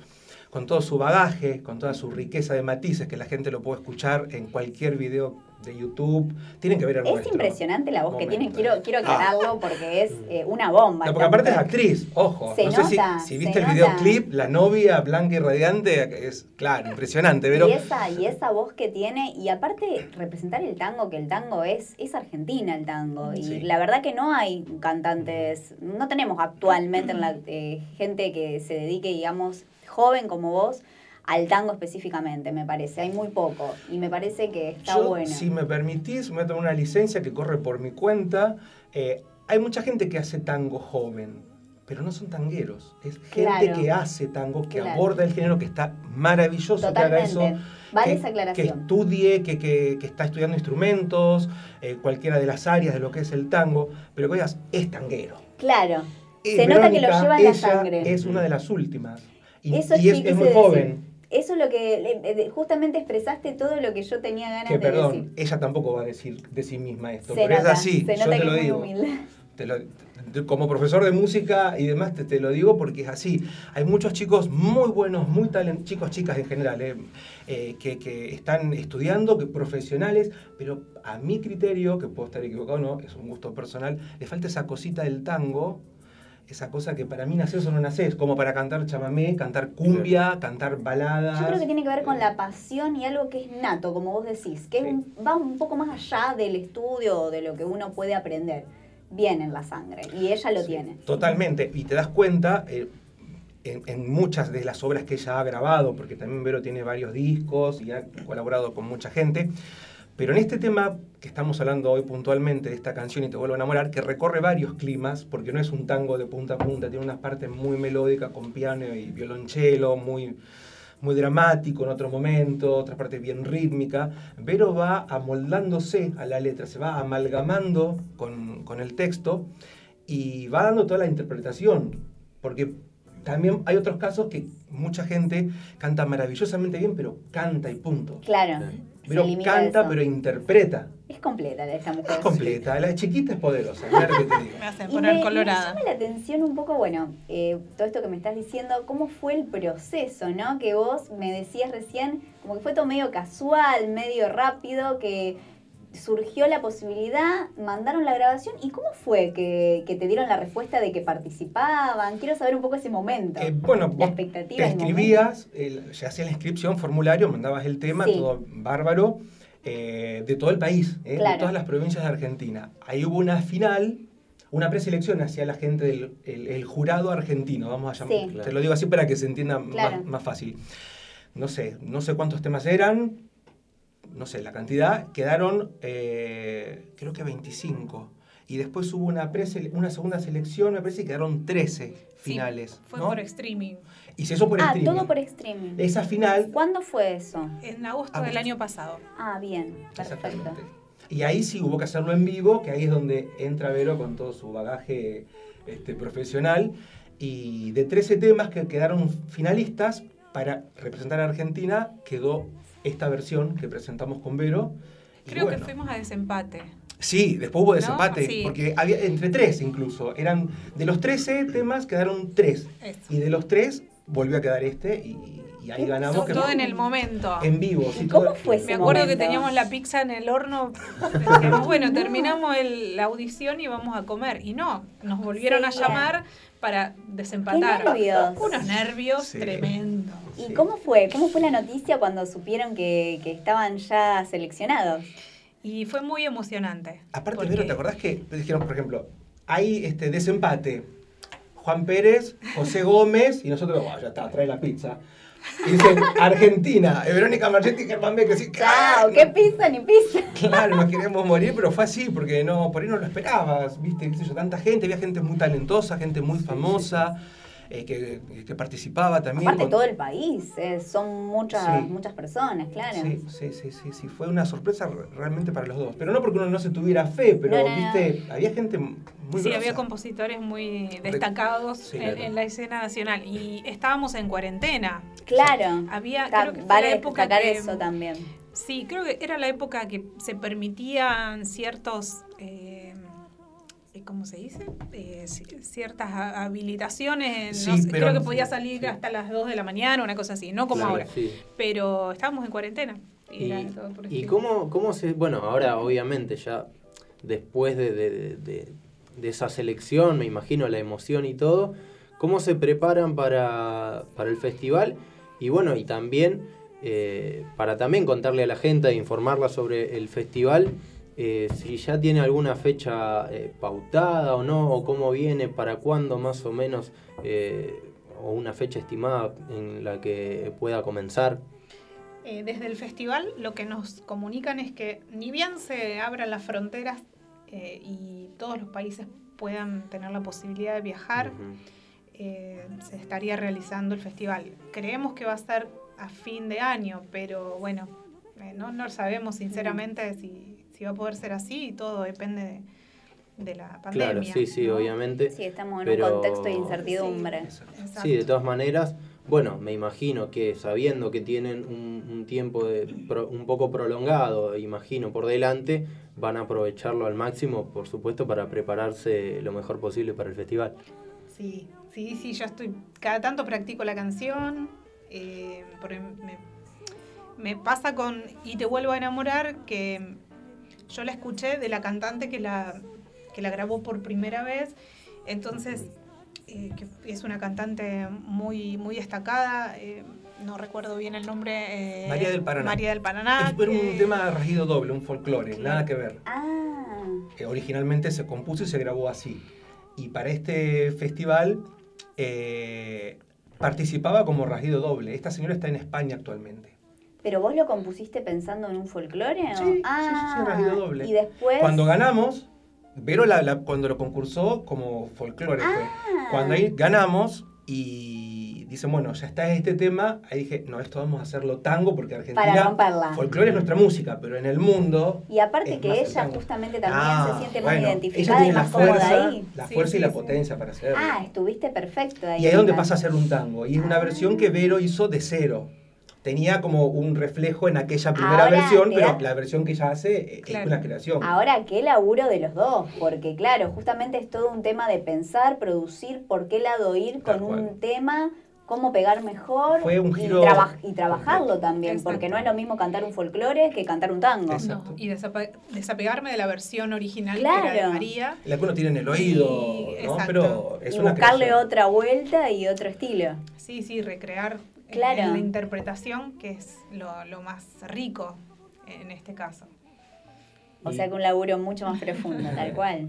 con todo su bagaje, con toda su riqueza de matices, que la gente lo puede escuchar en cualquier video de YouTube. Tienen que ver Es impresionante la voz que tiene, momento, quiero, quiero Ah. aclararlo porque es eh, una bomba. No, porque aparte es actriz, ojo. Se no sé si- nota, si, viste el nota. videoclip, la novia blanca y radiante, es claro, impresionante. Pero Y esa, y esa voz que tiene, y aparte representar el tango, que el tango es, es Argentina el tango. Y Sí. la verdad que no hay cantantes, no tenemos actualmente en la, eh, gente que se dedique, digamos, joven como vos, al tango específicamente, me parece. Hay muy poco. Y me parece que está yo, bueno. si me permitís, me voy a tomar una licencia que corre por mi cuenta. Eh, hay mucha gente que hace tango joven, pero no son tangueros. Es gente Claro. que hace tango, que Claro. aborda el género, que está maravilloso que haga eso. Vale que, esa aclaración. que estudie, que, que- que está estudiando instrumentos, eh, cualquiera de las áreas de lo que es el tango, pero que digas, es tanguero. Claro. Eh, Se nota que lo lleva en la sangre. Es una de las últimas. Y, Eso y es, sí es muy decir. joven. Eso es lo que eh, justamente expresaste todo lo que yo tenía ganas Que de perdón, decir. ella tampoco va a decir de sí misma esto, Se pero nota, es así, se yo nota te que lo es muy digo. humilde. Te lo- te- como profesor de música y demás te, te lo digo porque es así. Hay muchos chicos muy buenos, muy talentosos, chicos, chicas en general, eh, eh, que, que están estudiando, que profesionales, pero a mi criterio, que puedo estar equivocado o no, es un gusto personal, le falta esa cosita del tango, esa cosa que para mí naces o no naces, como para cantar chamamé, cantar cumbia, cantar baladas. Yo creo que tiene que ver con la pasión y algo que es nato, como vos decís, que un- va un poco más allá del estudio o de lo que uno puede aprender. Viene en la sangre y ella lo tiene. Totalmente, y te das cuenta eh, en, en muchas de las obras que ella ha grabado, porque también Vero tiene varios discos y ha colaborado con mucha gente, pero en este tema que estamos hablando hoy puntualmente de esta canción y te vuelvo a enamorar, que recorre varios climas, porque no es un tango de punta a punta, tiene unas partes muy melódicas con piano y violonchelo, muy, muy dramático en otro momento, otra parte bien rítmica. Vero va amoldándose a la letra, se va amalgamando con, con el texto y va dando toda la interpretación, porque también hay otros casos que mucha gente canta maravillosamente bien, pero canta y punto. Claro. Pero canta, eso. pero interpreta. Es completa la- esa mujer. Es completa, la chiquita es poderosa, que te digo. Me hacen poner me, me colorada. llama la atención un poco, bueno, eh, todo esto que me estás diciendo, cómo fue el proceso, ¿no? Que vos me decías recién, como que fue todo medio casual, medio rápido, que surgió la posibilidad, mandaron la grabación, ¿y cómo fue que, que te dieron la respuesta de que participaban? Quiero saber un poco ese momento. Eh, bueno, la vos expectativa. te escribías, el- se hacía la inscripción, formulario, mandabas el tema, Sí. todo bárbaro, eh, de todo el país, eh, de todas las provincias de Argentina. Ahí hubo una final, una preselección hacia la gente del el, el jurado argentino, vamos a llamar. Sí. Te lo digo así para que se entienda Claro. más, más fácil. No sé, no sé cuántos temas eran, no sé, la cantidad, quedaron eh, creo que 25. Y después hubo una, una segunda selección, me parece que quedaron 13 Sí, finales. Fue ¿no? por streaming. Y se hizo por ah, streaming. todo por streaming. Esa final, ¿Cuándo fue eso? En agosto Ah, del año pasado. Ah, bien, perfecto. Y ahí sí hubo que hacerlo en vivo, que ahí es donde entra Vero con todo su bagaje este, profesional. Y de 13 temas que quedaron finalistas para representar a Argentina, quedó esta versión que presentamos con Vero. Creo bueno, que fuimos a desempate. Sí, después hubo ¿No? desempate, Sí. porque había entre tres incluso. Eran de los 13 temas quedaron tres. Eso. Y de los tres volvió a quedar este y, y ahí ganamos. Todo, que todo en el momento. en vivo. sí, ¿Y cómo todo- fue ese Me acuerdo que teníamos la pizza en el horno. Decíamos, bueno, terminamos el- la audición y vamos a comer. Y no, nos volvieron a llamar para desempatar. Nervios. Unos nervios Sí. tremendos. ¿Y Sí. cómo fue? ¿Cómo fue la noticia cuando supieron que, que estaban ya seleccionados? Y fue muy emocionante. Aparte, porque- Vero, ¿te acordás que dijeron, por ejemplo, hay este desempate? Juan Pérez, José Gómez y nosotros, "Bueno, ya está, trae la pizza. Y dicen, Argentina, eh, Verónica Marchetti y Germán Beck, así, ¡Chao! ¡Qué pizza ni pizza! Claro, nos queremos morir, pero fue así, porque no, por ahí no lo esperabas, viste, qué sé yo, tanta gente, había gente muy talentosa, gente muy famosa, eh, que, que participaba también. Aparte con- todo el país, eh, son muchas, Sí. muchas personas, claro. Sí, sí, sí, sí, sí, fue una sorpresa re- realmente para los dos. Pero no porque uno no se tuviera fe, pero, No, no, no. viste, había gente muy Sí, grosa. había compositores muy destacados Sí, en, claro. en la escena nacional. Y estábamos en cuarentena. Claro. Había, Ta- creo que fue vale la época destacar que- eso también. Sí, creo que era la época que se permitían ciertos, eh, ¿cómo se dice? Eh, ci- ciertas ha- habilitaciones. Sí, no sé, pero- creo que podía salir hasta las 2 de la mañana, una cosa así, no como Claro, ahora. sí. Pero estábamos en cuarentena. Y, todo por y estilo. cómo, cómo se... Bueno, ahora obviamente ya después de, de- de- de- de esa selección, me imagino la emoción y todo, ¿cómo se preparan para, para el festival? Y bueno, y también eh, para también contarle a la gente e informarla sobre el festival, eh, si ya tiene alguna fecha eh, pautada o no, o cómo viene, para cuándo más o menos, eh, o una fecha estimada en la que pueda comenzar. Eh, desde el festival lo que nos comunican es que ni bien se abran las fronteras eh, y todos los países puedan tener la posibilidad de viajar, eh, se estaría realizando el festival. Creemos que va a ser a fin de año, pero bueno, eh, no, no sabemos sinceramente si, si va a poder ser así y todo depende de, de la pandemia. Claro, sí, sí, ¿no? obviamente. Sí, estamos en pero- un contexto de incertidumbre. Sí, de todas maneras, bueno, me imagino que sabiendo que tienen un, un tiempo de pro- un poco prolongado, imagino, por delante, van a aprovecharlo al máximo, por supuesto, para prepararse lo mejor posible para el festival. Sí, sí, sí, yo estoy, cada tanto practico la canción, eh, porque me, me pasa con Y te vuelvo a enamorar, que yo la escuché de la cantante que la, que la grabó por primera vez, entonces eh, que es una cantante muy, muy destacada, eh, no recuerdo bien el nombre. eh, María del Paraná. María del Paraná. Es era un que- tema rajido doble, un folclore, nada que ver. Ah, Eh, originalmente se compuso y se grabó así. Y para este festival eh, participaba como rajido doble. Esta señora está en España actualmente. ¿Pero vos lo compusiste pensando en un folclore? o? Sí, sí, sí, ah, sí, rajido doble. Y después... Cuando ganamos, Vero la, la- cuando lo concursó como folclore fue. Ah. Cuando ahí ganamos y dicen, bueno, ya está este tema, ahí dije, no, esto vamos a hacerlo tango porque Para Argentina, romperla. folclore es nuestra música, pero en el mundo... Y aparte es que más ella justamente también Ah, se siente bueno, más identificada y más cómoda fuerza, ahí. La fuerza sí, y la sí. potencia para hacerlo. Ah, estuviste perfecto ahí. Y ahí es donde pasa a ser un tango. Y es una versión que Vero hizo de cero. Tenía como un reflejo en aquella primera Ahora versión, pero da- la versión que ella hace eh, es una creación. Ahora, qué laburo de los dos, porque claro, justamente es todo un tema de pensar, producir, por qué lado ir con un tema, cómo pegar mejor Fue un y, giro traba- y trabajarlo también, Exacto. porque no es lo mismo cantar un folclore que cantar un tango. No, y desape- desapegarme de la versión original que era de Claro. María. La que uno tiene en el oído, Y- ¿no? Pero es y una buscarle creación. otra vuelta y otro estilo. Sí, sí, recrear Claro. en la interpretación, que es lo, lo más rico en este caso. O Y- sea que un laburo mucho más profundo, tal cual.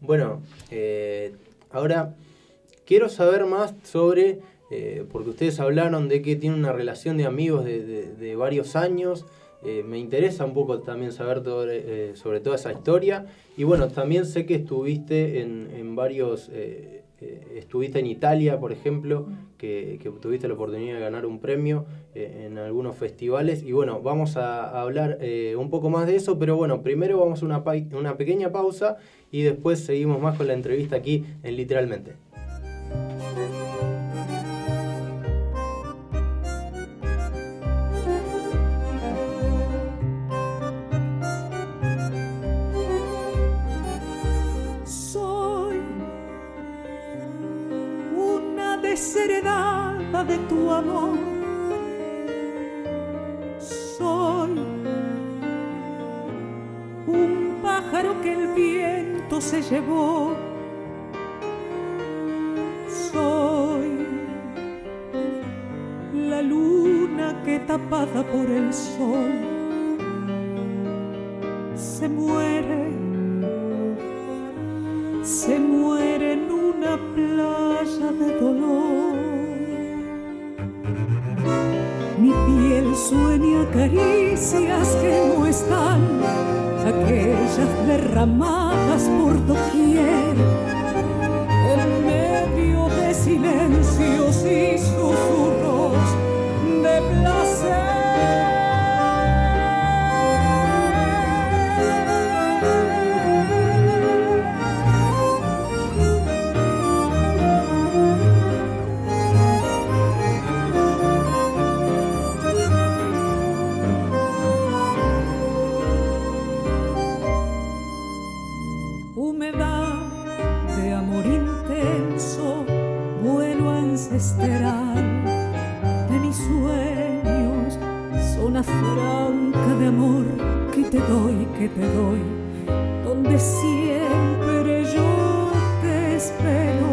Bueno, eh, ahora quiero saber más sobre, eh, porque ustedes hablaron de que tienen una relación de amigos de, de- de varios años. eh, me interesa un poco también saber sobre, eh, sobre toda esa historia. Y bueno, también sé que estuviste en, en varios, eh, estuviste en Italia, por ejemplo, que, que tuviste la oportunidad de ganar un premio eh, en algunos festivales. Y bueno, vamos a, hablar eh, un poco más de eso, pero bueno, primero vamos a una, una pequeña pausa y después seguimos más con la entrevista aquí en Literalmente. Desheredada de tu amor. Soy un pájaro que el viento se llevó. Soy la luna que tapada por el sol se muere se muere en una playa de dolor. Caricias que no están, aquellas derramadas por doquier, en medio de silencios y susurros zona franca de amor que te doy, que te doy, donde siempre yo te espero.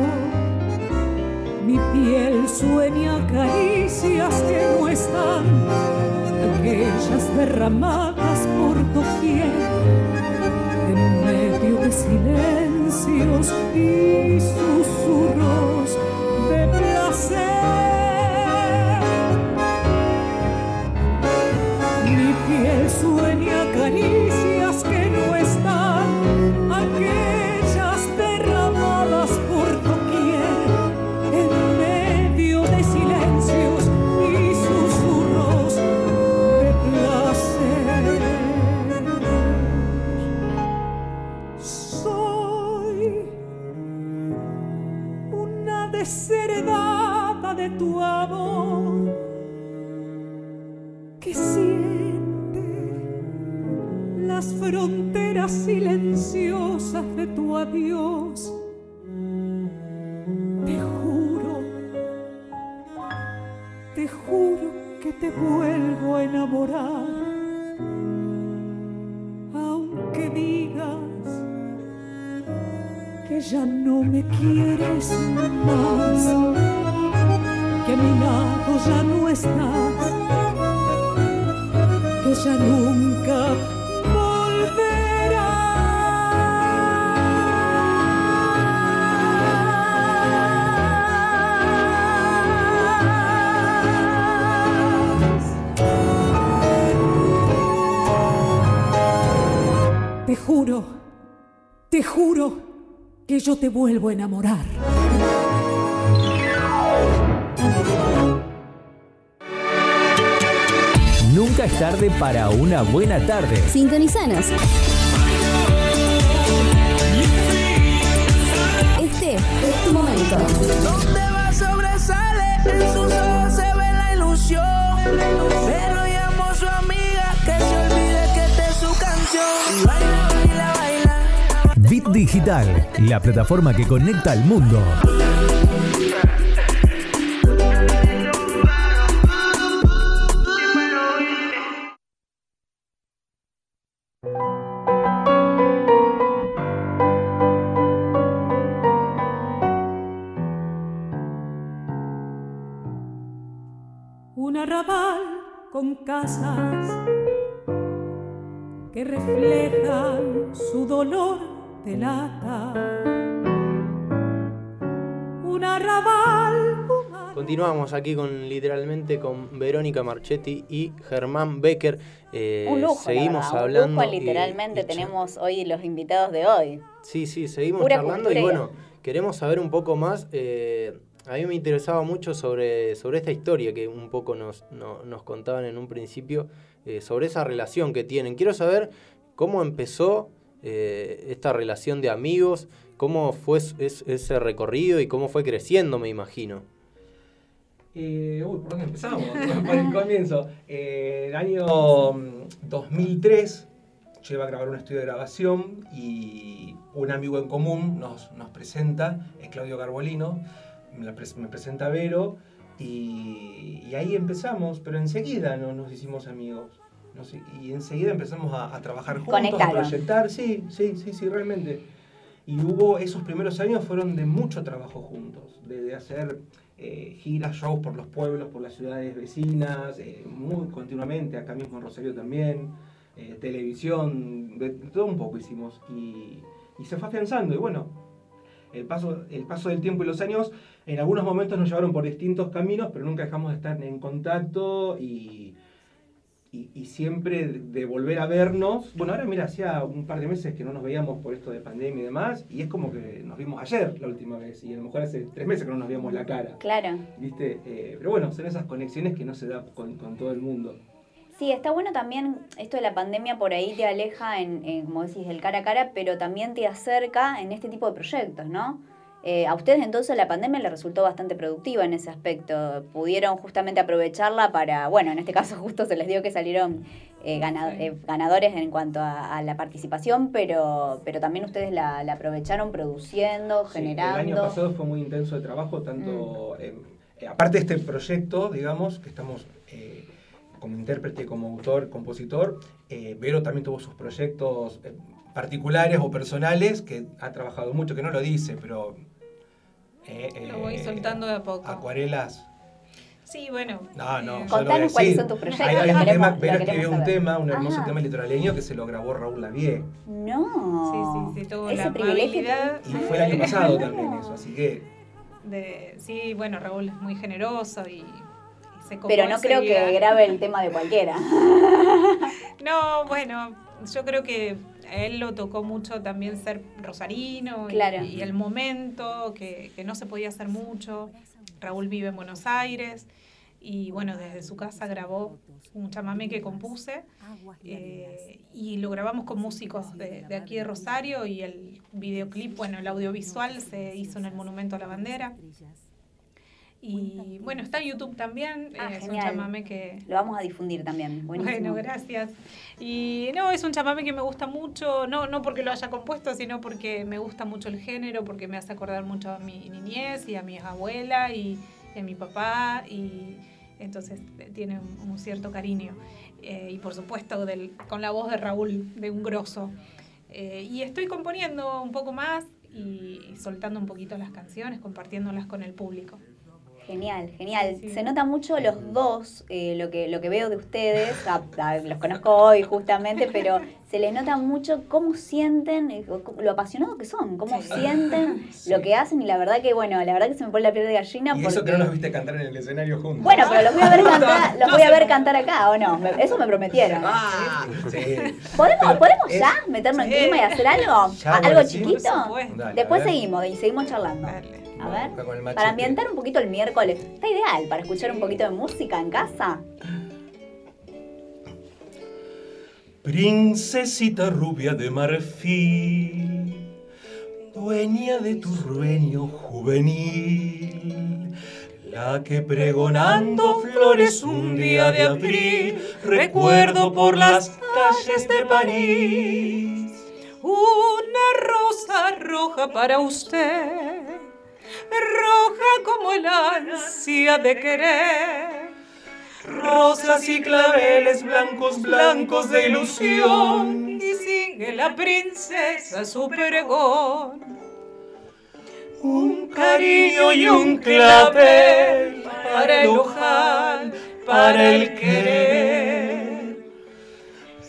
Mi piel sueña caricias que no están, aquellas derramadas por doquier, en medio de silencios y susurros yo te vuelvo a enamorar. Nunca es tarde para una buena tarde. Sintonizanos. Este es tu momento. Digital, la plataforma que conecta al mundo. Un arrabal con casas que reflejan su dolor de lata. Un arrabal Continuamos aquí con literalmente con Verónica Marchetti y Germán Becker. Eh, Un lujo, seguimos la verdad, hablando. Un lujo, y- literalmente y cha- tenemos hoy los invitados de hoy. Sí, sí, seguimos Pura charlando y bueno, queremos saber un poco más. eh, a mí me interesaba mucho sobre, sobre esta historia que un poco nos, no- nos contaban en un principio, eh, sobre esa relación que tienen. Quiero saber cómo empezó eh, esta relación de amigos, cómo fue es- es- ese recorrido y cómo fue creciendo, me imagino. Eh, uy, ¿por dónde empezamos? Por el comienzo. Eh, el año mm, 2003 yo iba a grabar un estudio de grabación y un amigo en común nos, nos presenta, es Claudio Garbolino, me, presenta Vero y, y ahí empezamos, pero enseguida no, nos hicimos amigos. Nos- y enseguida empezamos a, a trabajar juntos, a proyectar, sí, sí, sí, sí, realmente. Y hubo, esos primeros años fueron de mucho trabajo juntos, de, de hacer eh, giras, shows por los pueblos, por las ciudades vecinas, eh, muy continuamente, acá mismo en Rosario también, eh, televisión, de todo un poco hicimos. Y, y se fue afianzando. Y bueno, el paso, el paso del tiempo y los años, en algunos momentos nos llevaron por distintos caminos, pero nunca dejamos de estar en contacto y, y, y siempre de, volver a vernos. Bueno, ahora mira, hacía un par de meses que no nos veíamos por esto de pandemia y demás, y es como que nos vimos ayer la última vez, y a lo mejor hace tres meses que no nos veíamos la cara. Claro. ¿Viste? Eh, pero bueno, son esas conexiones que no se da con, con todo el mundo. Sí, está bueno también esto de la pandemia por ahí te aleja, en, en, como decís, del cara a cara, pero también te acerca en este tipo de proyectos, ¿no? Eh, a ustedes entonces la pandemia les resultó bastante productiva en ese aspecto. Pudieron justamente aprovecharla para, bueno, en este caso justo se les dio que salieron eh, eh, ganadores en cuanto a, a la participación, pero, pero también ustedes la, la aprovecharon produciendo, Sí, generando. el año pasado fue muy intenso de trabajo, tanto eh, aparte de este proyecto, digamos, que estamos como intérprete, como autor, compositor. Vero también tuvo sus proyectos particulares o personales que ha trabajado mucho, que no lo dice, pero... eh, Lo voy eh, soltando de a poco. Acuarelas. Sí, bueno. No, no. voy Contanos cuáles son tus proyectos, Hay, hay un queremos- tema, Vero escribió un tema, un hermoso Ajá. tema litoraleño que se lo grabó Raúl Lavie. No. Sí, sí, sí, tuvo Ese la privilegio amabilidad. Y fue el año pasado también eso, así que... de- sí, bueno, Raúl es muy generoso y, y se copó Pero no creo que grabe el tema de cualquiera. No, bueno, yo creo que a él lo tocó mucho también ser rosarino y, el momento, que, que no se podía hacer mucho. Raúl vive en Buenos Aires y bueno, desde su casa grabó un chamamé que compuse eh, y lo grabamos con músicos de, de aquí de Rosario y el videoclip, bueno, el audiovisual se hizo en el Monumento a la Bandera. Y bueno, está en YouTube también, Ah, es un chamamé que, Lo vamos a difundir también. Buenísimo. bueno, gracias. Y no, es un chamame que me gusta mucho, no, no porque lo haya compuesto, sino porque me gusta mucho el género, porque me hace acordar mucho a mi niñez y a mi abuela y, y a mi papá, y entonces tiene un, un cierto cariño. Eh, y por supuesto del, con la voz de Raúl, de un grosso. Eh, y estoy componiendo un poco más y, y soltando un poquito las canciones, compartiéndolas con el público. Genial, genial. Se nota mucho los dos, eh, lo, que, lo que veo de ustedes, los conozco hoy justamente, pero se les nota mucho cómo sienten, eh, lo apasionados que son, cómo sienten lo que hacen y la verdad que, bueno, la verdad que se me pone la piel de gallina Y porque... eso que no nos viste cantar en el escenario juntos. Bueno, pero los voy a ver cantar, los voy a ver cantar acá, ¿o no? Me- Eso me prometieron. Ah, sí. ¿Podemos, ¿podemos es- ya meternos en clima y hacer algo? Ya, ¿Algo chiquito? Dale, Después seguimos y seguimos charlando. A ver, Acá con el machete. para ambientar un poquito el miércoles. Está ideal para escuchar un poquito de música en casa. Princesita rubia de marfil, dueña de tu rueño juvenil, la que pregonando flores un día de abril, recuerdo por las calles de París. Una rosa roja para usted, roja como el ansia de querer. Rosas y claveles blancos, blancos de ilusión. Y sigue la princesa su pregón. Un cariño y un clavel para el ojal, para el querer.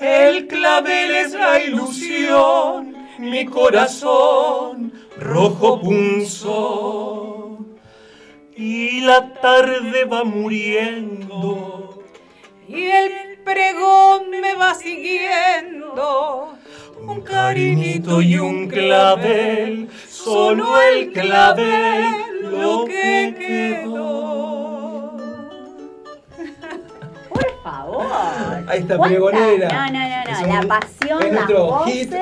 El clavel es la ilusión, mi corazón rojo punzón. Y la tarde va muriendo. Y el pregón me va siguiendo. Un cariñito y un clavel, solo el clavel lo que quedó. Favor. Ahí está, ¿Cuánta- pregonera. No, no, no, Es no. La un- pasión, es las voces, hit.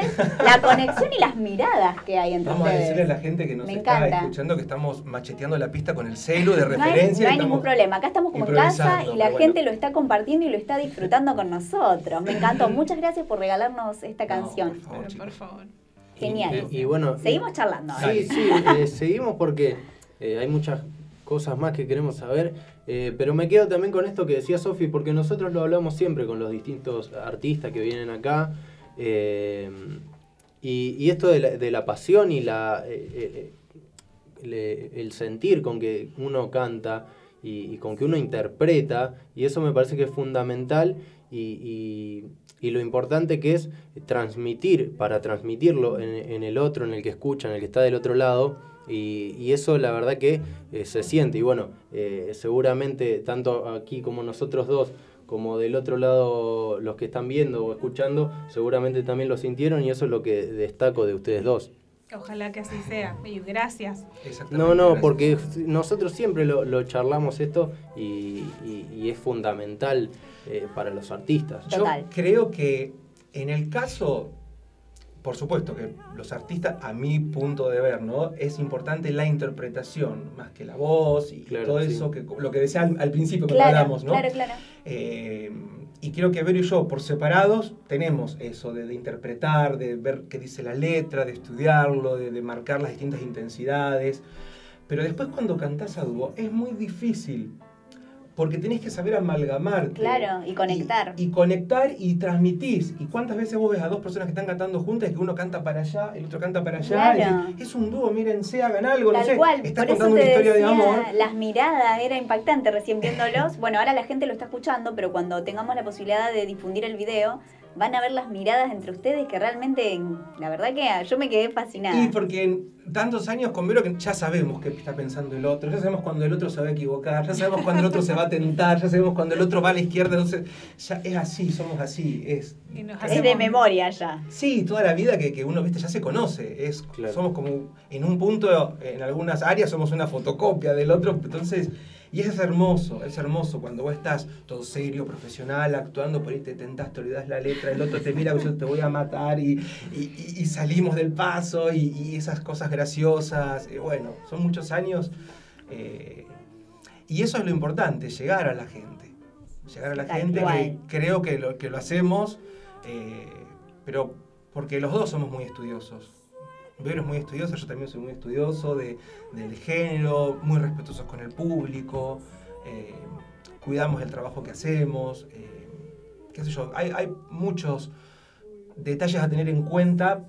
la conexión y las miradas que hay entre Vamos a decirle a la gente que nos Me está encanta. escuchando que estamos macheteando la pista con el celu de No hay, referencia. no hay ningún problema. Acá estamos como en casa y la gente lo está compartiendo y lo está disfrutando con nosotros. Me encantó. Muchas gracias por regalarnos esta canción. Por favor. Genial. Y, y bueno, Seguimos charlando. ahora. Sí, sí, eh, seguimos porque eh, hay muchas cosas más que queremos saber, eh, pero me quedo también con esto que decía Sofi, porque nosotros lo hablamos siempre con los distintos artistas que vienen acá, eh, y, esto de la, de la pasión y la, eh, el sentir con que uno canta y, con que uno interpreta, y eso me parece que es fundamental y, y- y lo importante que es transmitir, para transmitirlo en, en el otro, en el que escucha, en el que está del otro lado, y, y eso la verdad que eh, se siente, y bueno, eh, seguramente tanto aquí como nosotros dos, como del otro lado los que están viendo o escuchando, seguramente también lo sintieron y eso es lo que destaco de ustedes dos. Ojalá que así sea. Y gracias. No, no, porque nosotros siempre lo, lo charlamos esto y, y- y es fundamental eh, para los artistas. Yo creo que en el caso, por supuesto que los artistas, a mi punto de ver, ¿no? Es importante la interpretación, más que la voz y Claro, todo sí. eso, que lo que decía al, al principio cuando Claro, hablamos, ¿no? claro, claro. Eh, y creo que Vero y yo, por separados, tenemos eso de, de interpretar, de ver qué dice la letra, de estudiarlo, de, de marcar las distintas intensidades. Pero después cuando cantás a dúo es muy difícil, porque tenés que saber amalgamarte. Claro, y conectar. Y conectar y transmitís. ¿Y cuántas veces vos ves a dos personas que están cantando juntas que uno canta para allá, el otro canta para allá? Claro. y es un dúo, mírense, hagan algo, no Tal sé. cual, Estás por eso contando te una historia de decía, amor. las miradas, era impactante recién viéndolos. Bueno, ahora la gente lo está escuchando, pero cuando tengamos la posibilidad de difundir el video, van a ver las miradas entre ustedes que realmente, la verdad que yo me quedé fascinada. Y porque en tantos años con Vero que ya sabemos qué está pensando el otro, ya sabemos cuando el otro se va a equivocar, ya sabemos cuando el otro se va a tentar, ya sabemos cuando el otro va a la izquierda, entonces ya es así, somos así, es... es de memoria ya. Sí, toda la vida que, que uno viste ya se conoce, es, somos como en un punto, en algunas áreas somos una fotocopia del otro, entonces... Y es hermoso, es hermoso cuando vos estás todo serio, profesional, actuando, por ahí te tentás, te olvidás la letra, el otro te mira, yo te voy a matar y, y- salimos del paso y, y esas cosas graciosas. eh, bueno, son muchos años eh, y eso es lo importante, llegar a la gente. Llegar a la Tal gente que creo que lo, que lo hacemos, eh, pero porque los dos somos muy estudiosos. Vero muy estudioso, yo también soy muy estudioso de, del género, muy respetuosos con el público, eh, cuidamos el trabajo que hacemos, eh, qué sé yo, hay, hay muchos detalles a tener en cuenta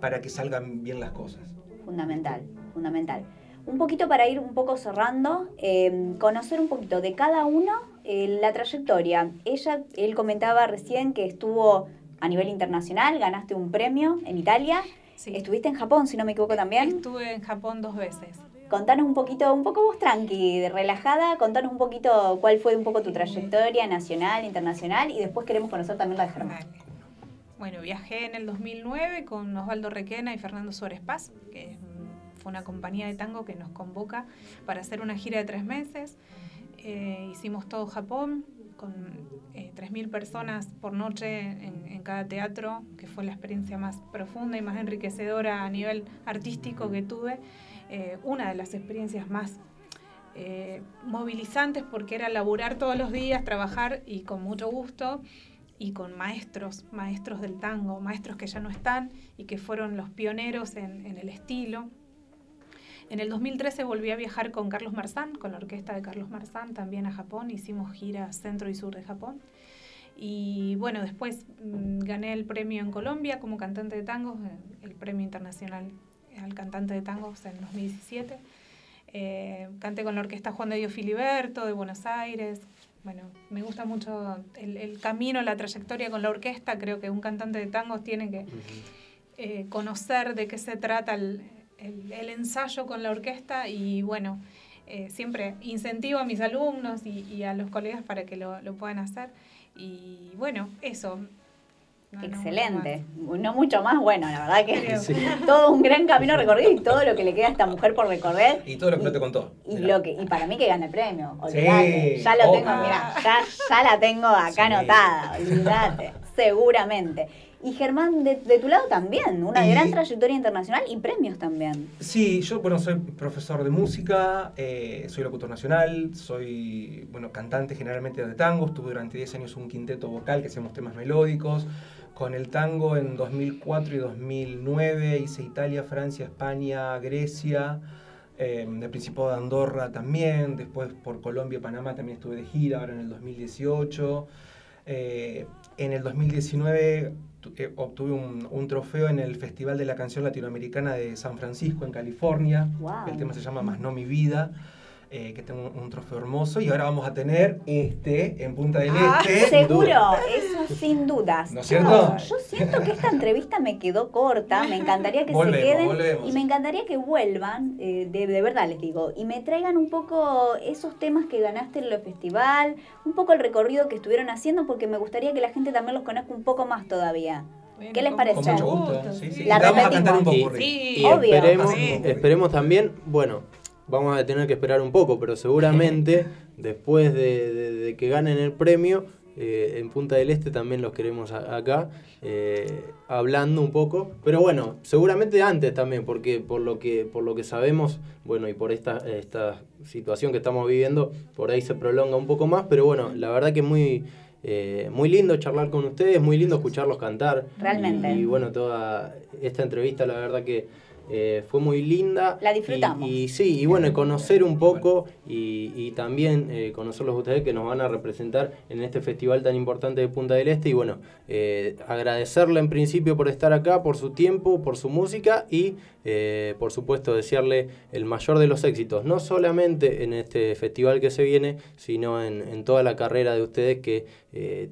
para que salgan bien las cosas. Fundamental, fundamental. Un poquito para ir un poco cerrando, eh, conocer un poquito de cada uno la trayectoria. Ella, él comentaba recién que estuvo a nivel internacional, ganaste un premio en Italia. Estuviste en Japón, si no me equivoco también. Estuve en Japón dos veces. Contanos un poquito, un poco vos tranqui, de relajada, contanos un poquito cuál fue un poco tu trayectoria nacional, internacional y después queremos conocer también la de Germán. Bueno, viajé en el 2009 con Osvaldo Requena y Fernando Suárez Paz, que fue una compañía de tango que nos convoca para hacer una gira de tres meses. Eh, hicimos todo Japón con eh, 3.000 personas por noche en, en cada teatro, que fue la experiencia más profunda y más enriquecedora a nivel artístico que tuve. Eh, una de las experiencias más eh, movilizantes porque era laburar todos los días, trabajar y con mucho gusto y con maestros, maestros del tango, maestros que ya no están y que fueron los pioneros en, en el estilo. En el 2013 volví a viajar con Carlos Marzán, con la orquesta de Carlos Marzán, también a Japón. Hicimos gira centro y sur de Japón. Y bueno, después mm, gané el premio en Colombia como cantante de tangos, eh, el premio internacional al cantante de tangos en 2017. Eh, canté con la orquesta Juan de Dios Filiberto de Buenos Aires. Bueno, me gusta mucho el, el camino, la trayectoria con la orquesta. Creo que un cantante de tangos tiene que eh, conocer de qué se trata el, el- el ensayo con la orquesta y bueno, eh, siempre incentivo a mis alumnos y, y a los colegas para que lo, lo puedan hacer. Y bueno, eso. No, no, Excelente. No mucho más, bueno, la verdad que. Sí. todo un gran camino recorrido y todo lo que le queda a esta mujer por recorrer. Y todo lo que no te contó. Y, lo que, y para mí que gana el premio. Sí, Olvídate. ya lo tengo, mira, ya, ya la tengo acá Sí. anotada, olvídate, seguramente. Y Germán, de, de tu lado también, una Y- gran trayectoria internacional y premios también. Sí, yo bueno, soy profesor de música, eh, soy locutor nacional, soy bueno, cantante generalmente de tango, tuve durante 10 años un quinteto vocal que hacíamos temas melódicos. Con el tango en 2004 y 2009 hice Italia, Francia, España, Grecia, eh, el Principado de Andorra también, después por Colombia y Panamá también estuve de gira, ahora en el 2018. Eh, en el 2019 tu- eh, obtuve un, un trofeo en el Festival de la Canción Latinoamericana de San Francisco, en California. Wow. El tema se llama Más no mi vida, eh, que tengo un, un trofeo hermoso. Y ahora vamos a tener este en Punta del Ah, Este. seguro, eso sin dudas. ¿No es cierto? yo siento que esta entrevista me quedó corta, me encantaría que Volvemos, se queden volvemos. y me encantaría que vuelvan, eh, de, de verdad les digo, y me traigan un poco esos temas que ganaste en el festival, un poco el recorrido que estuvieron haciendo, porque me gustaría que la gente también los conozca un poco más todavía. ¿Qué les parece? Con mucho gusto. Sí, sí. La Te vamos a cantar un repetimos. poco. Y Obvio. esperemos, Sí. esperemos también, bueno, vamos a tener que esperar un poco, pero seguramente después de, de- de que ganen el premio, eh, en Punta del Este también los queremos a- acá, eh, hablando un poco. Pero bueno, seguramente antes también, porque por lo que, por lo que sabemos, bueno, y por esta, esta situación que estamos viviendo, por ahí se prolonga un poco más, pero bueno, la verdad que muy... eh, muy lindo charlar con ustedes, muy lindo escucharlos cantar. Realmente. Y, y bueno, toda esta entrevista, la verdad que eh, fue muy linda. La disfrutamos. Y, y sí, y bueno, conocer un poco y, y también eh, conocerlos ustedes que nos van a representar en este festival tan importante de Punta del Este. Y bueno, eh, agradecerle en principio por estar acá, por su tiempo, por su música y eh, por supuesto desearle el mayor de los éxitos, no solamente en este festival que se viene, sino en, en toda la carrera de ustedes que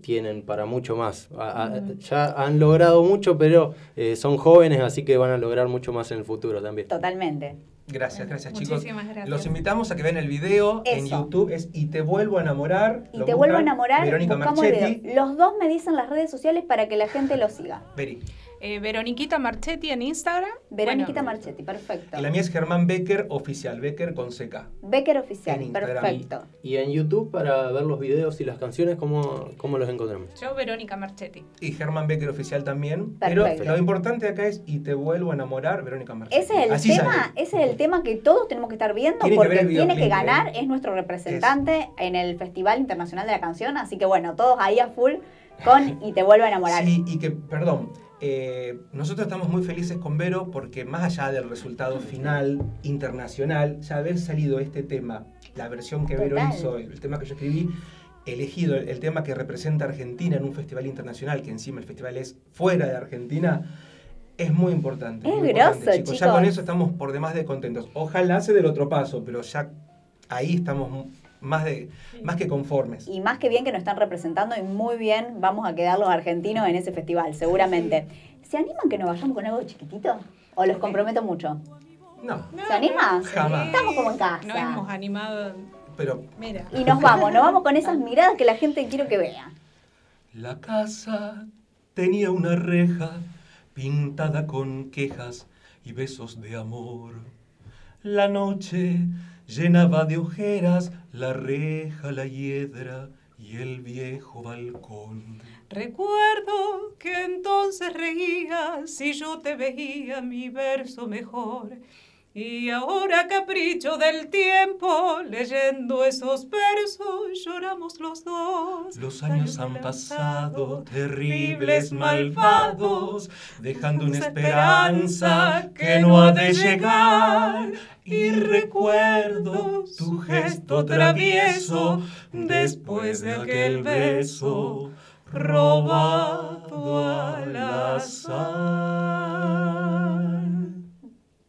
tienen para mucho más. A- a- ya han logrado mucho, pero son jóvenes, así que van a lograr mucho más en el futuro también. Totalmente. Gracias, gracias chicos. Muchísimas gracias. Los invitamos a que vean el video en. YouTube. Es Y te vuelvo a enamorar. Y Lo te vuelvo a enamorar, Verónica Marchetti. Los dos me dicen las redes sociales para que la gente los siga. Veri. Eh, Veroniquita Marchetti en Instagram. Veroniquita Bueno, Marchetti, perfecto. Y la mía es Germán Becker, oficial. Becker con CK. Becker Oficial, En Instagram. perfecto. Y en YouTube para ver los videos y las canciones, ¿cómo, cómo los encontramos? Yo, Verónica Marchetti. Y Germán Becker oficial también. Pero Perfecto. lo importante acá es Y te vuelvo a enamorar, Verónica Marchetti. Ese es el Así tema, sale. ese es el tema que todos tenemos que estar viendo Tiene porque tiene que ganar, ¿eh? es nuestro representante en el Festival Internacional de la Canción, así que bueno, todos ahí a full con y te vuelvo a enamorar. Sí, y que, perdón, eh, nosotros estamos muy felices con Vero porque más allá del resultado final internacional, ya haber salido este tema, la versión que Vero Total. hizo, el tema que yo escribí, elegido el, el tema que representa a Argentina en un festival internacional, que encima el festival es fuera de Argentina, es muy importante. Es muy importante, grosso, chicos. Ya con eso estamos por demás de contentos. Ojalá se del otro paso, pero ya ahí estamos más, de, más que conformes. Y más que bien que nos están representando y muy bien vamos a quedar los argentinos en ese festival, seguramente. ¿Se animan que nos vayamos con algo chiquitito? ¿O los comprometo mucho? No, ¿Se animan? Jamás. Estamos como en casa. No hemos animado. pero Mira. Y nos vamos, nos vamos con esas miradas que la gente quiero que vea. La casa tenía una reja pintada con quejas y besos de amor. La noche llenaba de ojeras la reja, la hiedra y el viejo balcón. Recuerdo que entonces reías si yo te veía mi verso mejor. Y ahora capricho del tiempo, leyendo esos versos, lloramos los dos. Los años han pasado, terribles, malvados, dejando una esperanza que no ha de llegar. Y recuerdo tu gesto travieso después de aquel beso robado al azar.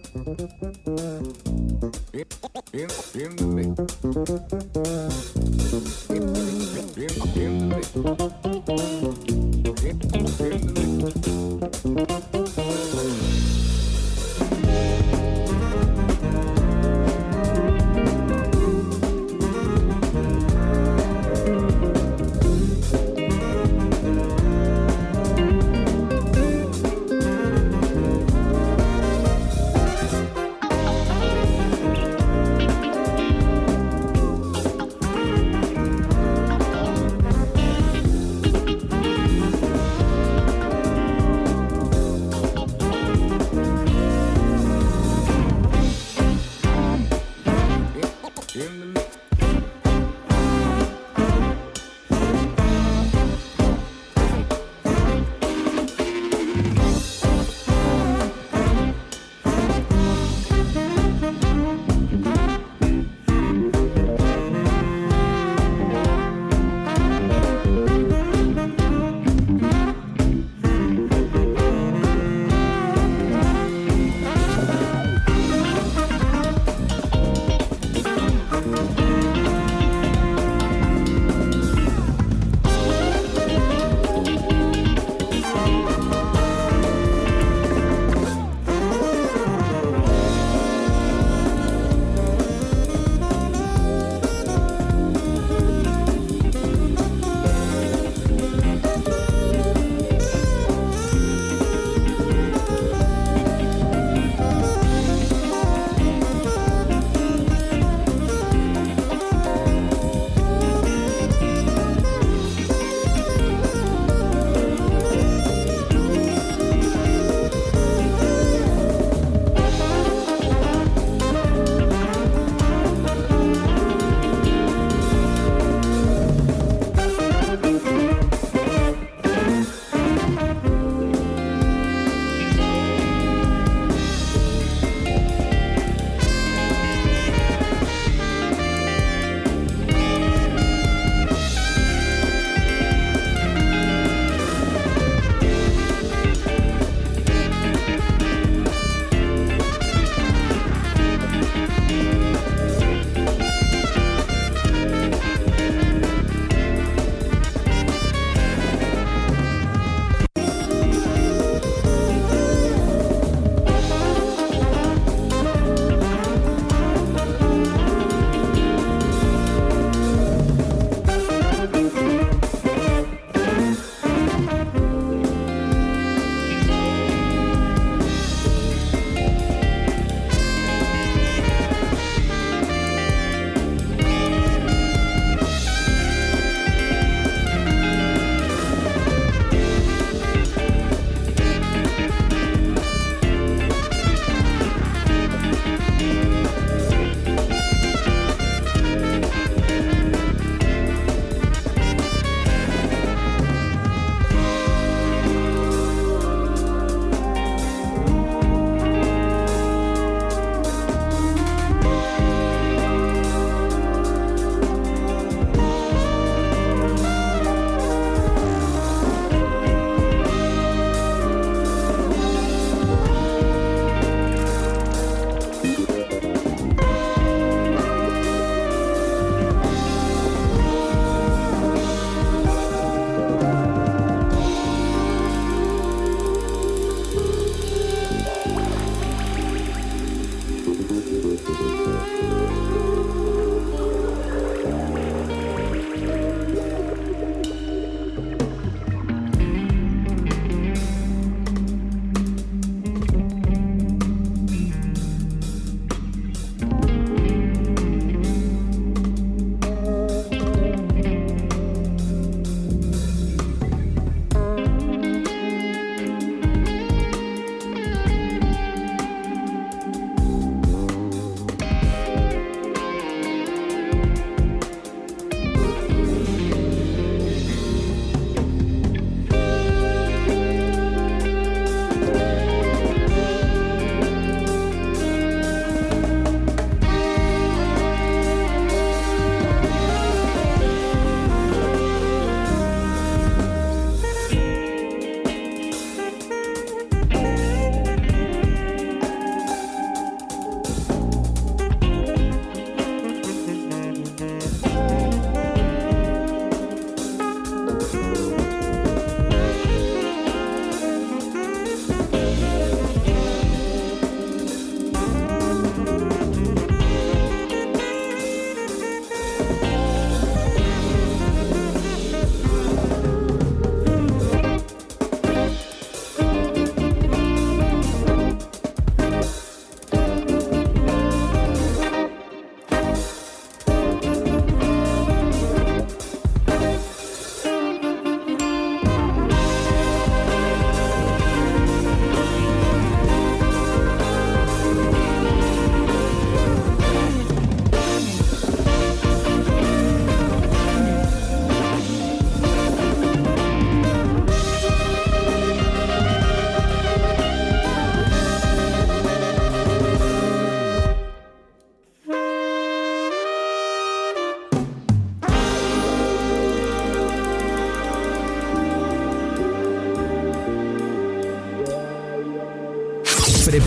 341-372-4108.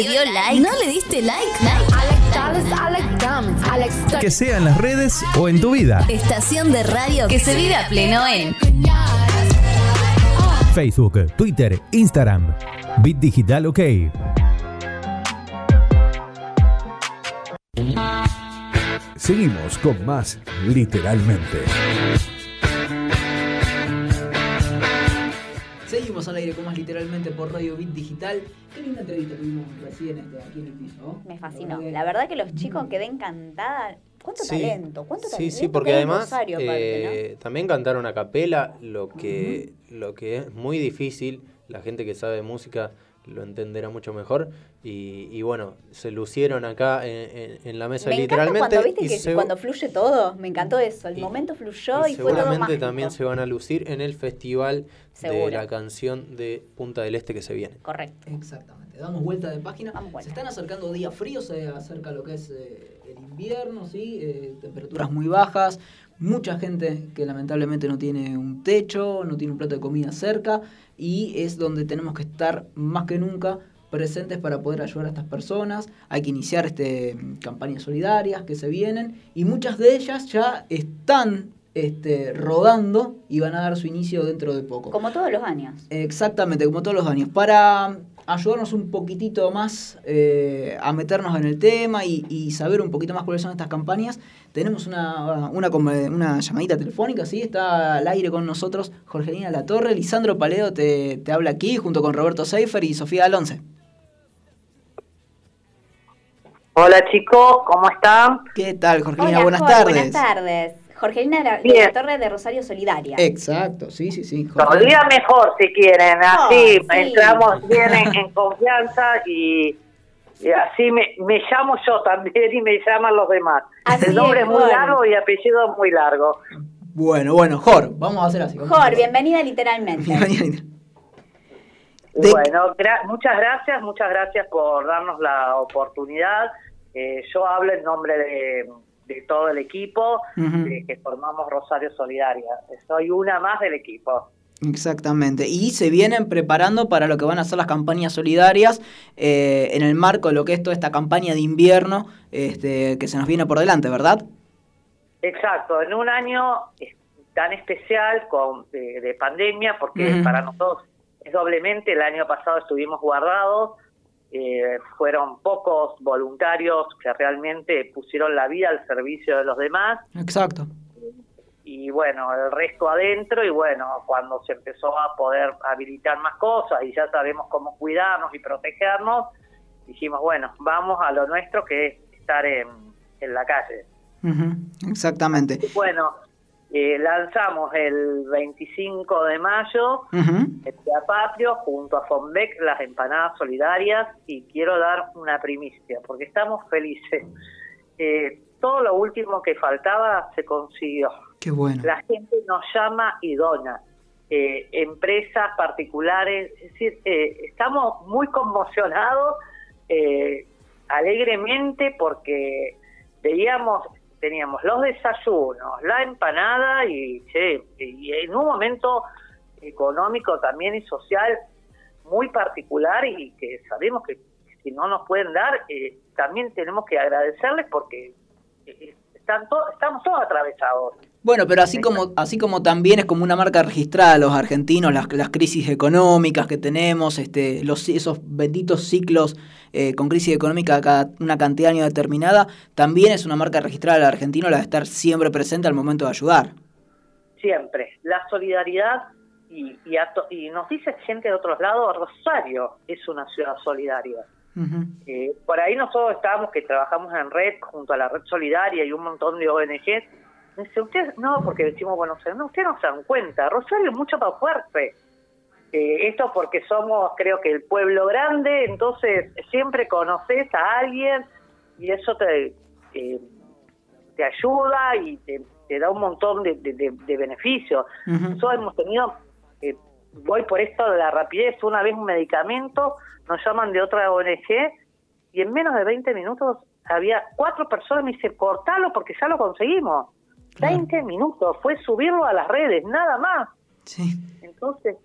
¿No te dio like? ¿No le diste like? Que sea en las redes o en tu vida. Estación de radio que se vive a pleno en Facebook, Twitter, Instagram. Bit Digital OK. Seguimos con más literalmente. Seguimos al aire con más literalmente por Radio Bit Digital. Qué linda entrevista tuvimos recién este, aquí en el piso. ¿no? Me fascinó. La verdad que los chicos quedé encantada. ¿Cuánto Sí. talento? ¿Cuánto Sí, talento? sí, porque Quedé en además Rosario, aparte, eh, también cantaron a capela, lo que, lo que es muy difícil, la gente que sabe música lo entenderá mucho mejor. Y, y bueno, se lucieron acá en, en- en la mesa Me literalmente. cuando viste y que se- cuando fluye todo. Me encantó eso. El momento fluyó y, y fue todo seguramente también se van a lucir en el festival de la canción de Punta del Este que se viene. Correcto. Exactamente. Damos vuelta de página. Se están acercando días fríos, se acerca lo que es eh, el invierno, ¿sí? Eh, temperaturas muy bajas. Mucha gente que lamentablemente no tiene un techo, no tiene un plato de comida cerca y es donde tenemos que estar más que nunca presentes para poder ayudar a estas personas. Hay que iniciar este, campañas solidarias que se vienen y muchas de ellas ya están este, rodando y van a dar su inicio dentro de poco. Como todos los años. Exactamente, como todos los años. Para ayudarnos un poquitito más eh, a meternos en el tema y, y saber un poquito más cuáles son estas campañas, tenemos una, una, una llamadita telefónica, ¿sí? Está al aire con nosotros Jorgelina Latorre, Lisandro Paledo te, te habla aquí junto con Roberto Seifer y Sofía Alonce. Hola chicos, ¿cómo están? ¿Qué tal, Jorgelina? Hola, buenas Jorge, tardes. Buenas tardes. Jorgelina de la, de la Torre de Rosario Solidaria. Exacto, sí, sí, sí. Todavía mejor si quieren, así Oh, sí. entramos bien en, en confianza y, y así me, me llamo yo también y me llaman los demás. Así El nombre es, es muy largo y apellido es muy largo. Bueno, bueno, Jor, vamos a hacer así. Jor, bienvenida literalmente. así. Y Bueno, gra- muchas gracias, muchas gracias por darnos la oportunidad. Eh, yo hablo en nombre de, de todo el equipo eh, que formamos Rosario Solidaria. Soy una más del equipo. Exactamente. Y se vienen preparando para lo que van a ser las campañas solidarias eh, en el marco de lo que es toda esta campaña de invierno este, que se nos viene por delante, ¿verdad? Exacto, en un año eh, tan especial con, de, de pandemia, porque para nosotros es doblemente, el año pasado estuvimos guardados, eh, fueron pocos voluntarios que realmente pusieron la vida al servicio de los demás, Exacto. y bueno, el resto adentro, y bueno, cuando se empezó a poder habilitar más cosas y ya sabemos cómo cuidarnos y protegernos, dijimos, bueno, vamos a lo nuestro que es estar en, en la calle. Exactamente. Bueno, eh, lanzamos el 25 de mayo el Día Patrio junto a Fonbec las empanadas solidarias y quiero dar una primicia porque estamos felices. Eh, todo lo último que faltaba se consiguió. Qué bueno. La gente nos llama y dona. Eh, empresas particulares, es decir, eh, estamos muy conmocionados eh, alegremente porque veíamos, teníamos los desayunos, la empanada y, y en un momento económico también y social muy particular y que sabemos que si no nos pueden dar, eh, también tenemos que agradecerles porque eh, están to- estamos todos atravesados. Bueno, pero así como, así como también es como una marca registrada a los argentinos, las, las crisis económicas que tenemos, este, los, esos benditos ciclos eh, con crisis económica cada una cantidad de años determinada, también es una marca registrada al argentino la de estar siempre presente al momento de ayudar. siempre. La solidaridad, y, y, to- y nos dice gente de otros lados, Rosario es una ciudad solidaria. Eh, por ahí nosotros estábamos que trabajamos en red junto a la red solidaria y un montón de ONGs. Dice, ustedes no, porque decimos Buenos Aires, no, ustedes no se dan cuenta, Rosario es mucho más fuerte. Eh, esto porque somos, creo que el pueblo grande, entonces siempre conoces a alguien y eso te, eh, te ayuda y te, te da un montón de, de- de- de beneficios. Nosotros hemos tenido, eh, voy por esto de la rapidez, una vez un medicamento, nos llaman de otra ONG y en menos de 20 minutos había cuatro personas, me dice, cortalo porque ya lo conseguimos. 20 minutos, fue subirlo a las redes, nada más. Entonces,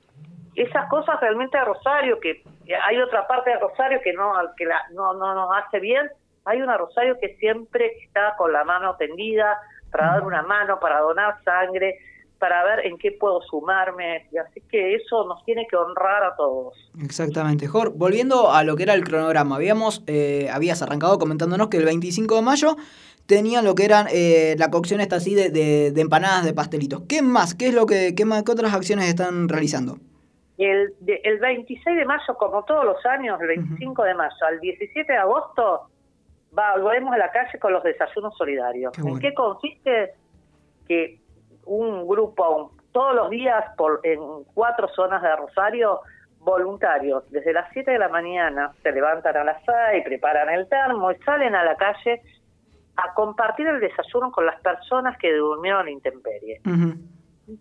esas cosas realmente a Rosario, que que hay otra parte de Rosario que no que la- no, no nos hace bien, hay una Rosario que siempre está con la mano tendida para dar una mano, para donar sangre, para ver en qué puedo sumarme, y así que eso nos tiene que honrar a todos. Exactamente, Jor. Volviendo a lo que era el cronograma, habíamos, eh, habías arrancado comentándonos que el 25 de mayo tenían lo que eran eh, la cocción esta así de, de- de empanadas de pastelitos. ¿Qué más? ¿Qué es lo que, qué, más, qué otras acciones están realizando? El, de- el 26 de mayo, como todos los años, el 25 de mayo al 17 de agosto, va, volvemos a la calle con los desayunos solidarios. Qué ¿En qué consiste? Que un grupo, un- todos los días, por, en cuatro zonas de Rosario, voluntarios, desde las 7 de la mañana, se levantan a las 6, preparan el termo y salen a la calle a compartir el desayuno con las personas que durmieron en intemperie.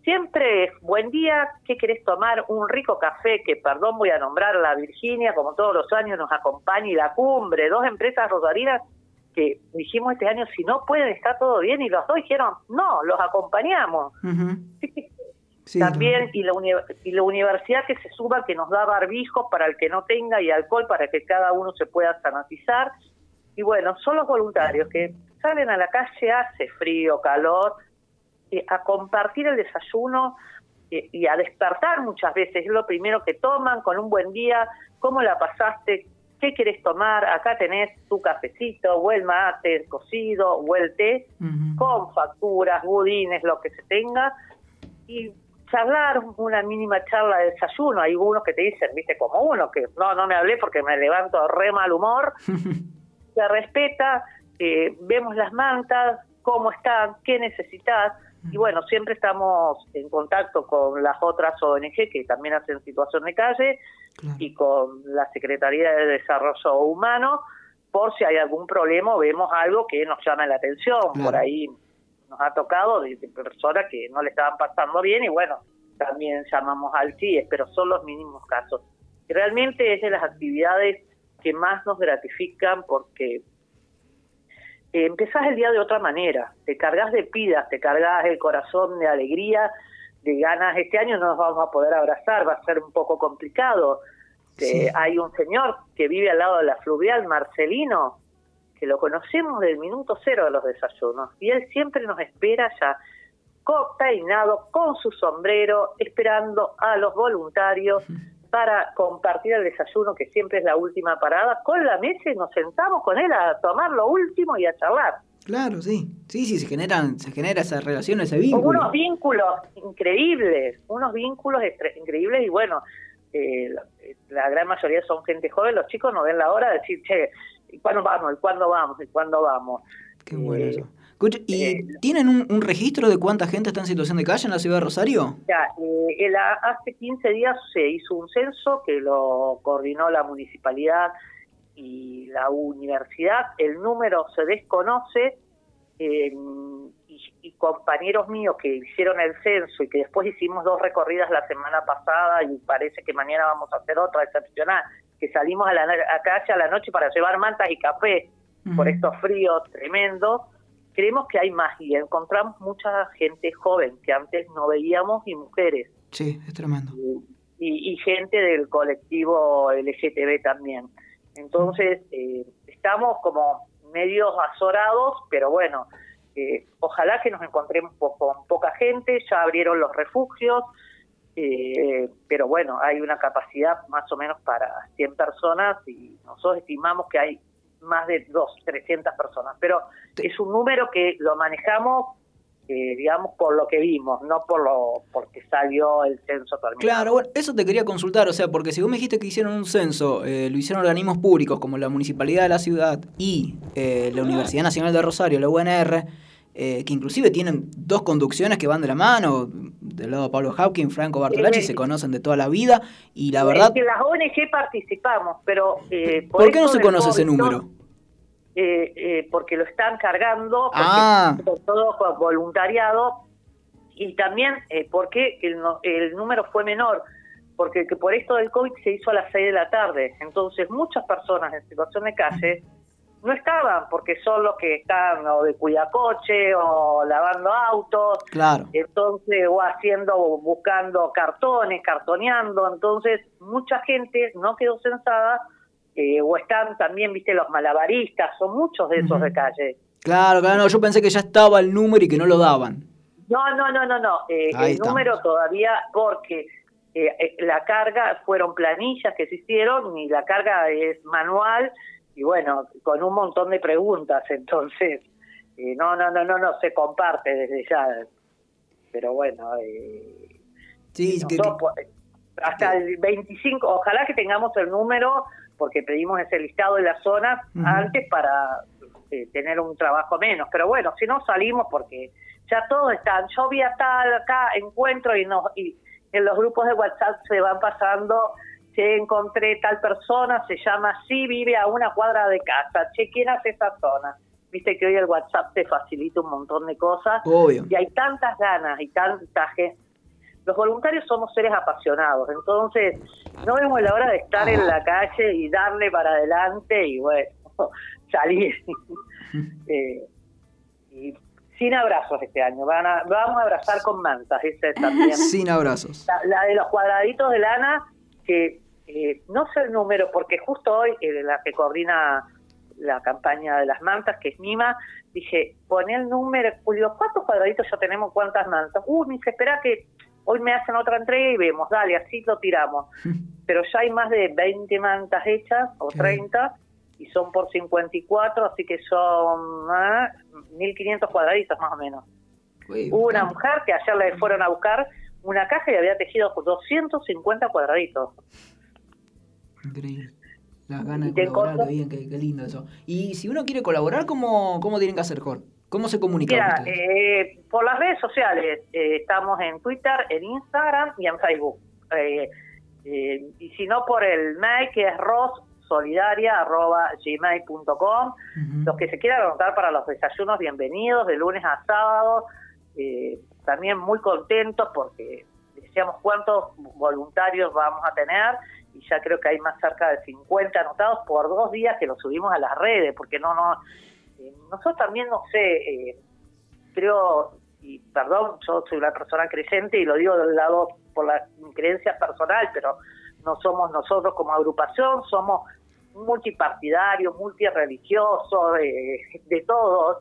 Siempre es buen día, ¿qué querés tomar? Un rico café, que perdón voy a nombrar la Virginia, como todos los años nos acompaña, y la cumbre, dos empresas rosarinas que dijimos este año, si no pueden, está todo bien, y los dos dijeron, no, los acompañamos. También, y la, y la universidad que se suba, que nos da barbijos para el que no tenga y alcohol para que cada uno se pueda sanatizar. Y bueno, son los voluntarios que salen a la calle, hace frío, calor, eh, a compartir el desayuno eh, y a despertar muchas veces. Es lo primero que toman con un buen día. ¿Cómo la pasaste? ¿Qué querés tomar? Acá tenés tu cafecito, o el mate, el cocido, o el té, con facturas, budines, lo que se tenga. Y charlar una mínima charla de desayuno. Hay unos que te dicen, viste, como uno, que no, no me hablé porque me levanto re mal humor. se respeta, eh, vemos las mantas, cómo están, qué necesitas. Y bueno, siempre estamos en contacto con las otras ONG que también hacen situación de calle y con la Secretaría de Desarrollo Humano por si hay algún problema o vemos algo que nos llama la atención. Por ahí nos ha tocado de, de personas que no le estaban pasando bien y bueno, también llamamos al CIES, pero son los mínimos casos. Realmente es de las actividades que más nos gratifican porque eh, empezás el día de otra manera, te cargas de pidas, te cargas el corazón de alegría, de ganas. Este año no nos vamos a poder abrazar, va a ser un poco complicado. Eh, hay un señor que vive al lado de la fluvial, Marcelino, que lo conocemos del minuto cero de los desayunos, y él siempre nos espera ya peinado, con su sombrero, esperando a los voluntarios para compartir el desayuno, que siempre es la última parada, con la mesa y nos sentamos con él a tomar lo último y a charlar. Claro, sí. Sí, sí, se generan, se genera esa relación, ese vínculo. unos vínculos increíbles, unos vínculos increíbles y bueno, eh, la, la gran mayoría son gente joven, los chicos no ven la hora de decir, che, ¿y ¿cuándo vamos? ¿Y cuándo vamos? ¿Y cuándo vamos? Qué bueno eso. Escucha, ¿y tienen un, un registro de cuánta gente está en situación de calle en la ciudad de Rosario? Ya, eh, el- hace 15 días se hizo un censo que lo coordinó la municipalidad y la universidad. El número se desconoce eh, y, y compañeros míos que hicieron el censo y que después hicimos dos recorridas la semana pasada y parece que mañana vamos a hacer otra excepcional, que salimos a la a calle a la noche para llevar mantas y café por estos fríos tremendos. Creemos que hay más y encontramos mucha gente joven que antes no veíamos y mujeres Sí, es tremendo. y, y gente del colectivo LGTB también. Entonces, eh, estamos como medios azorados, pero bueno, eh, ojalá que nos encontremos po- con poca gente, ya abrieron los refugios, eh, pero bueno, hay una capacidad más o menos para 100 personas y nosotros estimamos que hay más de 2, 300 personas, pero es un número que lo manejamos, eh, digamos, por lo que vimos, no por lo porque salió el censo terminado. Claro, bueno, eso te quería consultar, o sea, porque si vos me dijiste que hicieron un censo, eh, lo hicieron organismos públicos como la Municipalidad de la Ciudad y eh, la Universidad Nacional de Rosario, la UNR, eh, que inclusive tienen dos conducciones que van de la mano, del lado de Pablo Hawkins, Franco Bartolacci, se conocen de toda la vida, y la verdad, que las ONG participamos, pero... eh, ¿por qué no se conoce ese número? eh, eh, porque lo están cargando, porque Ah. todo voluntariado, y también eh, porque el, el número fue menor, porque que por esto del COVID se hizo a las 6 de la tarde, entonces muchas personas en situación de calle no estaban, porque son los que están o de cuidacoche o lavando autos, Claro. entonces o haciendo o buscando cartones, cartoneando, entonces mucha gente no quedó censada eh, o están también, viste, los malabaristas, son muchos de esos de calle. Claro, claro, no, yo pensé que ya estaba el número y que no lo daban. No, no, no, no, no, eh, el estamos. número todavía, porque eh, eh, la carga fueron planillas que se hicieron y la carga es manual y bueno, con un montón de preguntas, entonces, eh, no, no, no, no, no se comparte desde ya, pero bueno, eh, Sí, que- hasta el 25, ojalá que tengamos el número, porque pedimos ese listado de la zona Ujú. antes para eh, tener un trabajo menos. Pero bueno, si no salimos porque ya todos están, yo vi a tal acá, encuentro y, no, y en los grupos de WhatsApp se van pasando, che, encontré tal persona, se llama así, vive a una cuadra de casa, che, ¿quién hace esa zona? Viste que hoy el WhatsApp te facilita un montón de cosas. Obvio. Y hay tantas ganas y tanta gente. Los voluntarios somos seres apasionados, entonces no vemos la hora de estar en la calle y darle para adelante y bueno, salir. Eh, y sin abrazos este año, van a, vamos a abrazar con mantas, ese también. Sin abrazos. La, la de los cuadraditos de lana, que eh, no sé el número, porque justo hoy eh, la que coordina la campaña de las mantas, que es Mima, dije, poné el número, digo, ¿cuántos cuadraditos ya tenemos? ¿Cuántas mantas? Uh, me dice, espera que hoy me hacen otra entrega y vemos, dale, así lo tiramos. Pero ya hay más de 20 mantas hechas, o 30, y son por 54, así que son ah, 1.500 cuadraditos más o menos. Hubo una mujer que ayer le fueron a buscar una caja y había tejido 250 cuadraditos. Increíble. Las ganas de colaborar, qué bien, qué, qué lindo eso. Y si uno quiere colaborar, ¿cómo, cómo tienen que hacer, Jor? ¿Cómo se comunican Mira, ustedes? eh, por las redes sociales, eh, estamos en Twitter, en Instagram y en Facebook. Eh, eh, y si no, por el mail que es rossolidaria.gmail.com. Los que se quieran anotar para los desayunos, bienvenidos, de lunes a sábado. Eh, también muy contentos porque decíamos cuántos voluntarios vamos a tener y ya creo que hay más cerca de 50 anotados por dos días que los subimos a las redes, porque no, no, eh, nosotros también, no sé, eh, creo, y perdón, yo soy una persona creyente y lo digo del lado por la creencia personal, pero no somos nosotros como agrupación, somos multipartidarios, multireligiosos, eh, de todos,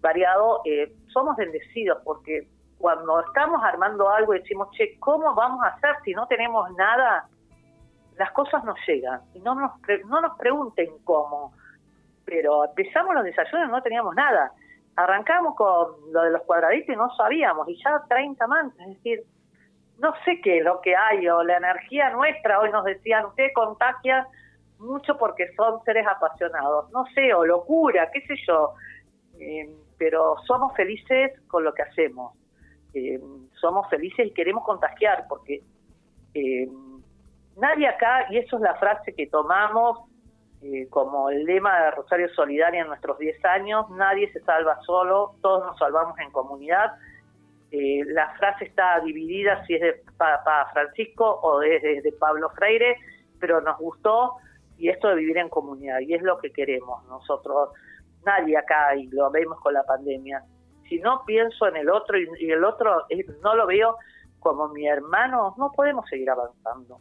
variado, eh, somos bendecidos porque cuando estamos armando algo y decimos, che, ¿cómo vamos a hacer si no tenemos nada? Las cosas nos llegan. Y no nos, pre- no nos pregunten cómo, pero empezamos los desayunos no teníamos nada. Arrancamos con lo de los cuadraditos y no sabíamos, y ya 30 mantas, es decir, no sé qué es lo que hay, o la energía nuestra, hoy nos decían, usted contagia mucho porque son seres apasionados, no sé, o locura, qué sé yo, Eh, pero somos felices con lo que hacemos, Eh, somos felices y queremos contagiar, porque eh, nadie acá, y eso es la frase que tomamos eh, como el lema de Rosario Solidaria en nuestros 10 años, nadie se salva solo, todos nos salvamos en comunidad. Eh, la frase está dividida si es de Papa Francisco o de, de- Pablo Freire, pero nos gustó y esto de vivir en comunidad, y es lo que queremos nosotros. Nadie acá, y lo vemos con la pandemia, si no pienso en el otro y, y el otro eh, no lo veo como mi hermano, no podemos seguir avanzando.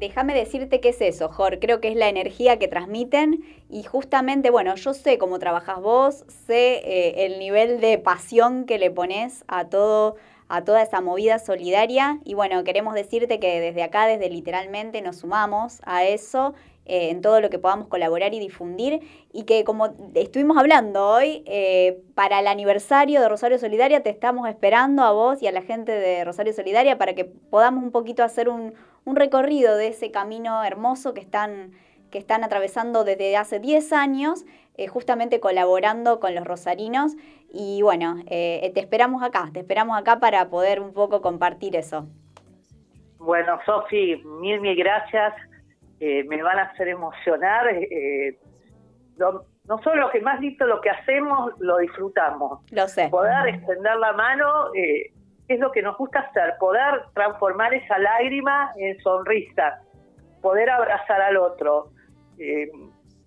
Déjame decirte qué es eso, Jor. Creo que es la energía que transmiten y justamente, bueno, yo sé cómo trabajas vos, sé eh, el nivel de pasión que le pones a todo a toda esa movida solidaria y bueno, queremos decirte que desde acá, desde literalmente, nos sumamos a eso eh, en todo lo que podamos colaborar y difundir y que como estuvimos hablando hoy, eh, para el aniversario de Rosario Solidaria te estamos esperando a vos y a la gente de Rosario Solidaria para que podamos un poquito hacer un, un recorrido de ese camino hermoso que están, que están atravesando desde hace 10 años, eh, justamente colaborando con los rosarinos. Y bueno, eh, te esperamos acá, te esperamos acá para poder un poco compartir eso. Bueno, Sofi, mil, mil gracias. Eh, me van a hacer emocionar. Lo- no solo lo que más lindo lo que hacemos, lo disfrutamos. Lo sé. Poder extender la mano eh, es lo que nos gusta hacer, poder transformar esa lágrima en sonrisa, poder abrazar al otro eh,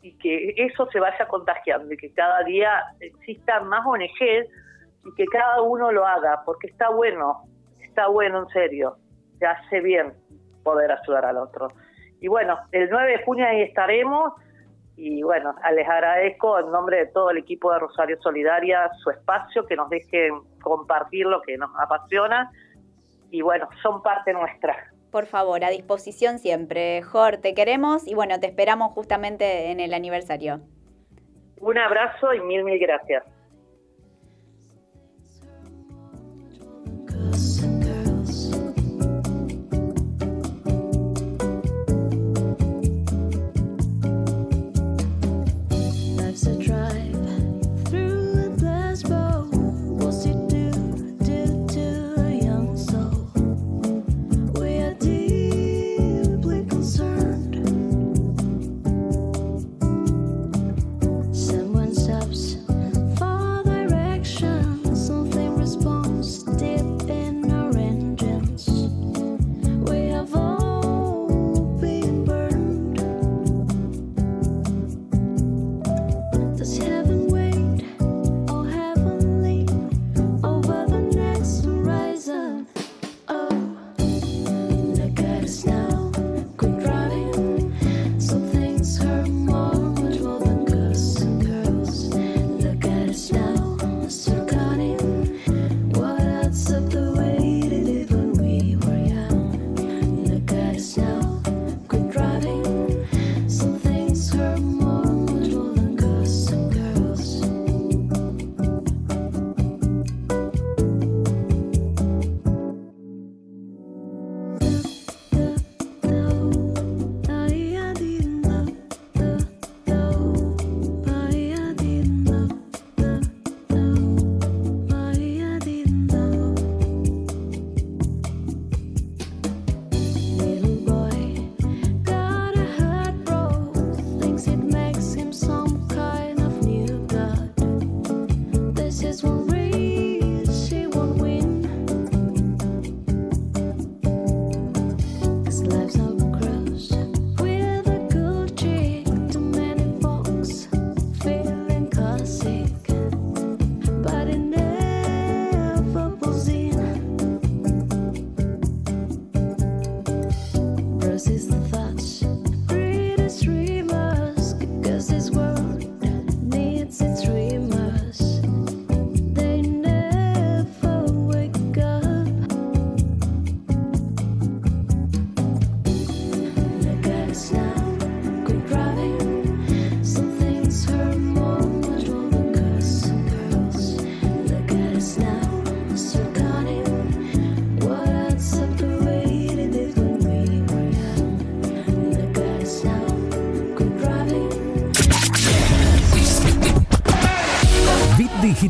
y que eso se vaya contagiando y que cada día existan más ONGs y que cada uno lo haga, porque está bueno, está bueno en serio, te hace bien poder ayudar al otro. Y bueno, el 9 de junio ahí estaremos y bueno, les agradezco en nombre de todo el equipo de Rosario Solidaria su espacio, que nos dejen compartir lo que nos apasiona y bueno, son parte nuestra. Por favor, a disposición siempre. Jor, te queremos y bueno, te esperamos justamente en el aniversario. Un abrazo y mil, mil gracias.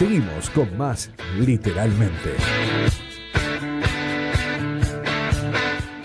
Seguimos con más literalmente.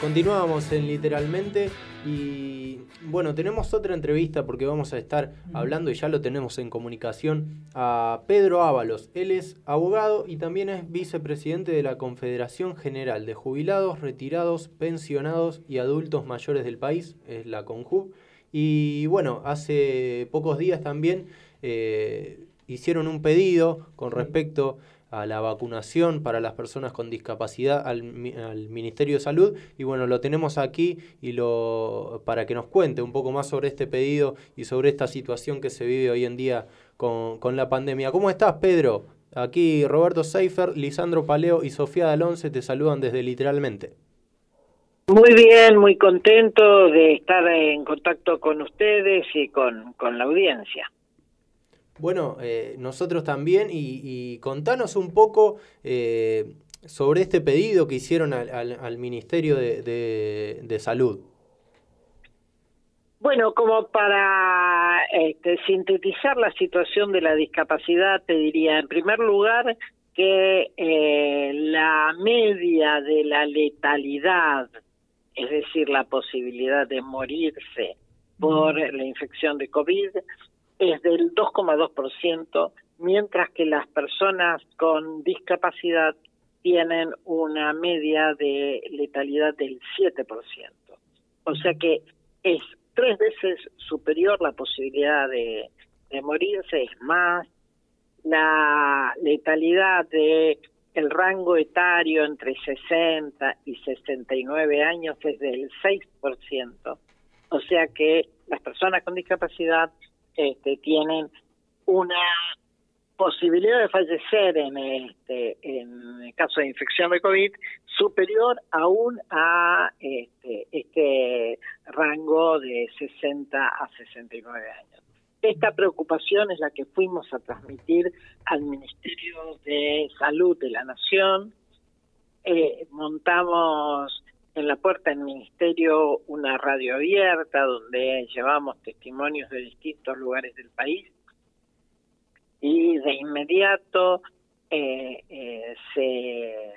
Continuamos en literalmente y bueno, tenemos otra entrevista porque vamos a estar hablando y ya lo tenemos en comunicación a Pedro Ábalos. Él es abogado y también es vicepresidente de la Confederación General de Jubilados, Retirados, Pensionados y Adultos Mayores del país, es la CONJUB. Y bueno, hace pocos días también eh, hicieron un pedido con respecto a la vacunación para las personas con discapacidad al, mi- al Ministerio de Salud y bueno, lo tenemos aquí y lo para que nos cuente un poco más sobre este pedido y sobre esta situación que se vive hoy en día con, con la pandemia. ¿Cómo estás, Pedro? Aquí Roberto Seifer, Lisandro Paleo y Sofía Dalonce te saludan desde literalmente. Muy bien, muy contento de estar en contacto con ustedes y con, con la audiencia. Bueno, eh, nosotros también, y, y contanos un poco eh, sobre este pedido que hicieron al, al- al Ministerio de, de- de Salud. Bueno, como para este, sintetizar la situación de la discapacidad, te diría, en primer lugar, que eh, la media de la letalidad, es decir, la posibilidad de morirse por la infección de COVID, es del 2,2%, mientras que las personas con discapacidad tienen una media de letalidad del 7%. O sea que es tres veces superior la posibilidad de, de morirse, es más, la letalidad de el rango etario entre 60 y 69 años es del 6%, o sea que las personas con discapacidad este, tienen una posibilidad de fallecer en este en el caso de infección de COVID superior aún a este, este rango de 60 a 69 años. Esta preocupación es la que fuimos a transmitir al Ministerio de Salud de la Nación. Eh, montamos en la puerta del Ministerio una radio abierta donde llevamos testimonios de distintos lugares del país. Y de inmediato eh, eh, se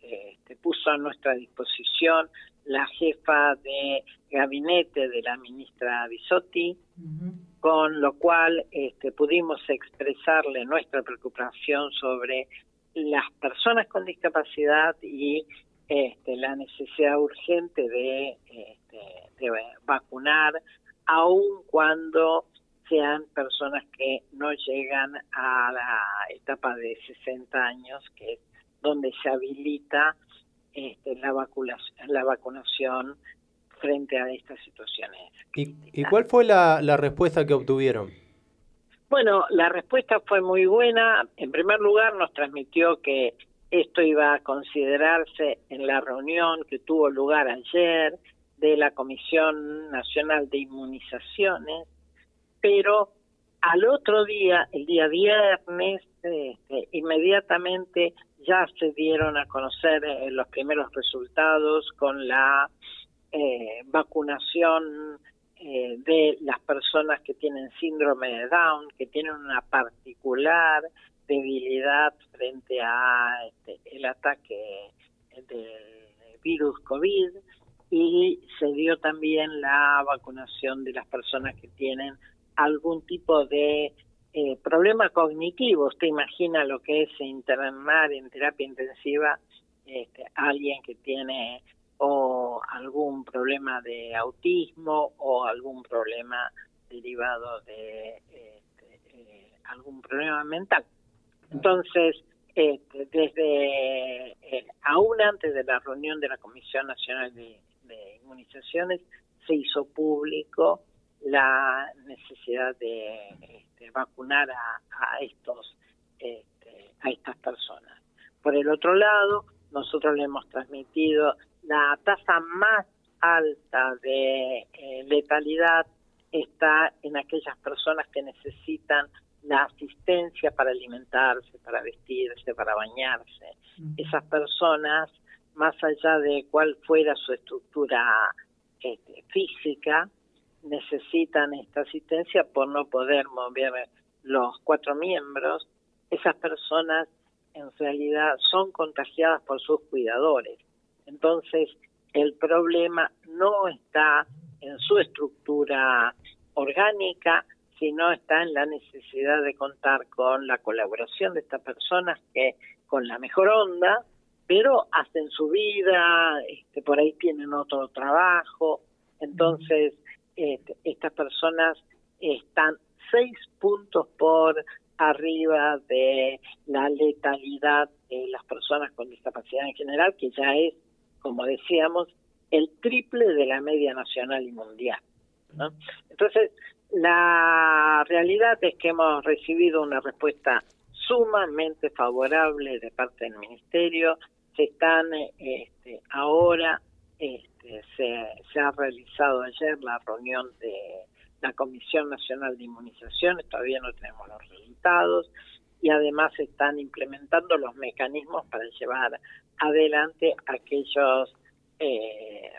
este, puso a nuestra disposición la jefa de gabinete de la ministra Bisotti, con lo cual este, pudimos expresarle nuestra preocupación sobre las personas con discapacidad y este, la necesidad urgente de, este, de vacunar, aun cuando sean personas que no llegan a la etapa de 60 años, que es donde se habilita este, la, vacunación, la vacunación frente a estas situaciones. ¿Y, y cuál fue la, la respuesta que obtuvieron? Bueno, la respuesta fue muy buena. En primer lugar, nos transmitió que esto iba a considerarse en la reunión que tuvo lugar ayer de la Comisión Nacional de Inmunizaciones, pero al otro día, el día viernes, este, inmediatamente ya se dieron a conocer eh, los primeros resultados con la eh, vacunación eh, de las personas que tienen síndrome de Down, que tienen una particular debilidad frente a este, el ataque del virus COVID y se dio también la vacunación de las personas que tienen algún tipo de eh, problema cognitivo. Usted imagina lo que es internar en terapia intensiva este, alguien que tiene o algún problema de autismo o algún problema derivado de este, eh, algún problema mental. Entonces, este, desde eh, aún antes de la reunión de la Comisión Nacional de, Inmunizaciones, se hizo público la necesidad de este, vacunar a, a estos este, a estas personas. Por el otro lado, nosotros le hemos transmitido la tasa más alta de eh, letalidad está en aquellas personas que necesitan la asistencia para alimentarse, para vestirse, para bañarse. Esas personas, más allá de cuál fuera su estructura este, física, necesitan esta asistencia por no poder mover los cuatro miembros. Esas personas en realidad son contagiadas por sus cuidadores. Entonces, el problema no está en su estructura orgánica, sino está en la necesidad de contar con la colaboración de estas personas que con la mejor onda, pero hacen su vida, este, por ahí tienen otro trabajo, entonces este, estas personas están seis puntos por arriba de la letalidad de las personas con discapacidad en general, que ya es, como decíamos, el triple de la media nacional y mundial. ¿no? Entonces, la realidad es que hemos recibido una respuesta sumamente favorable de parte del Ministerio. Se están este, ahora, este, se, ha realizado ayer la reunión de la Comisión Nacional de Inmunizaciones, todavía no tenemos los resultados, y además se están implementando los mecanismos para llevar adelante aquellos eh,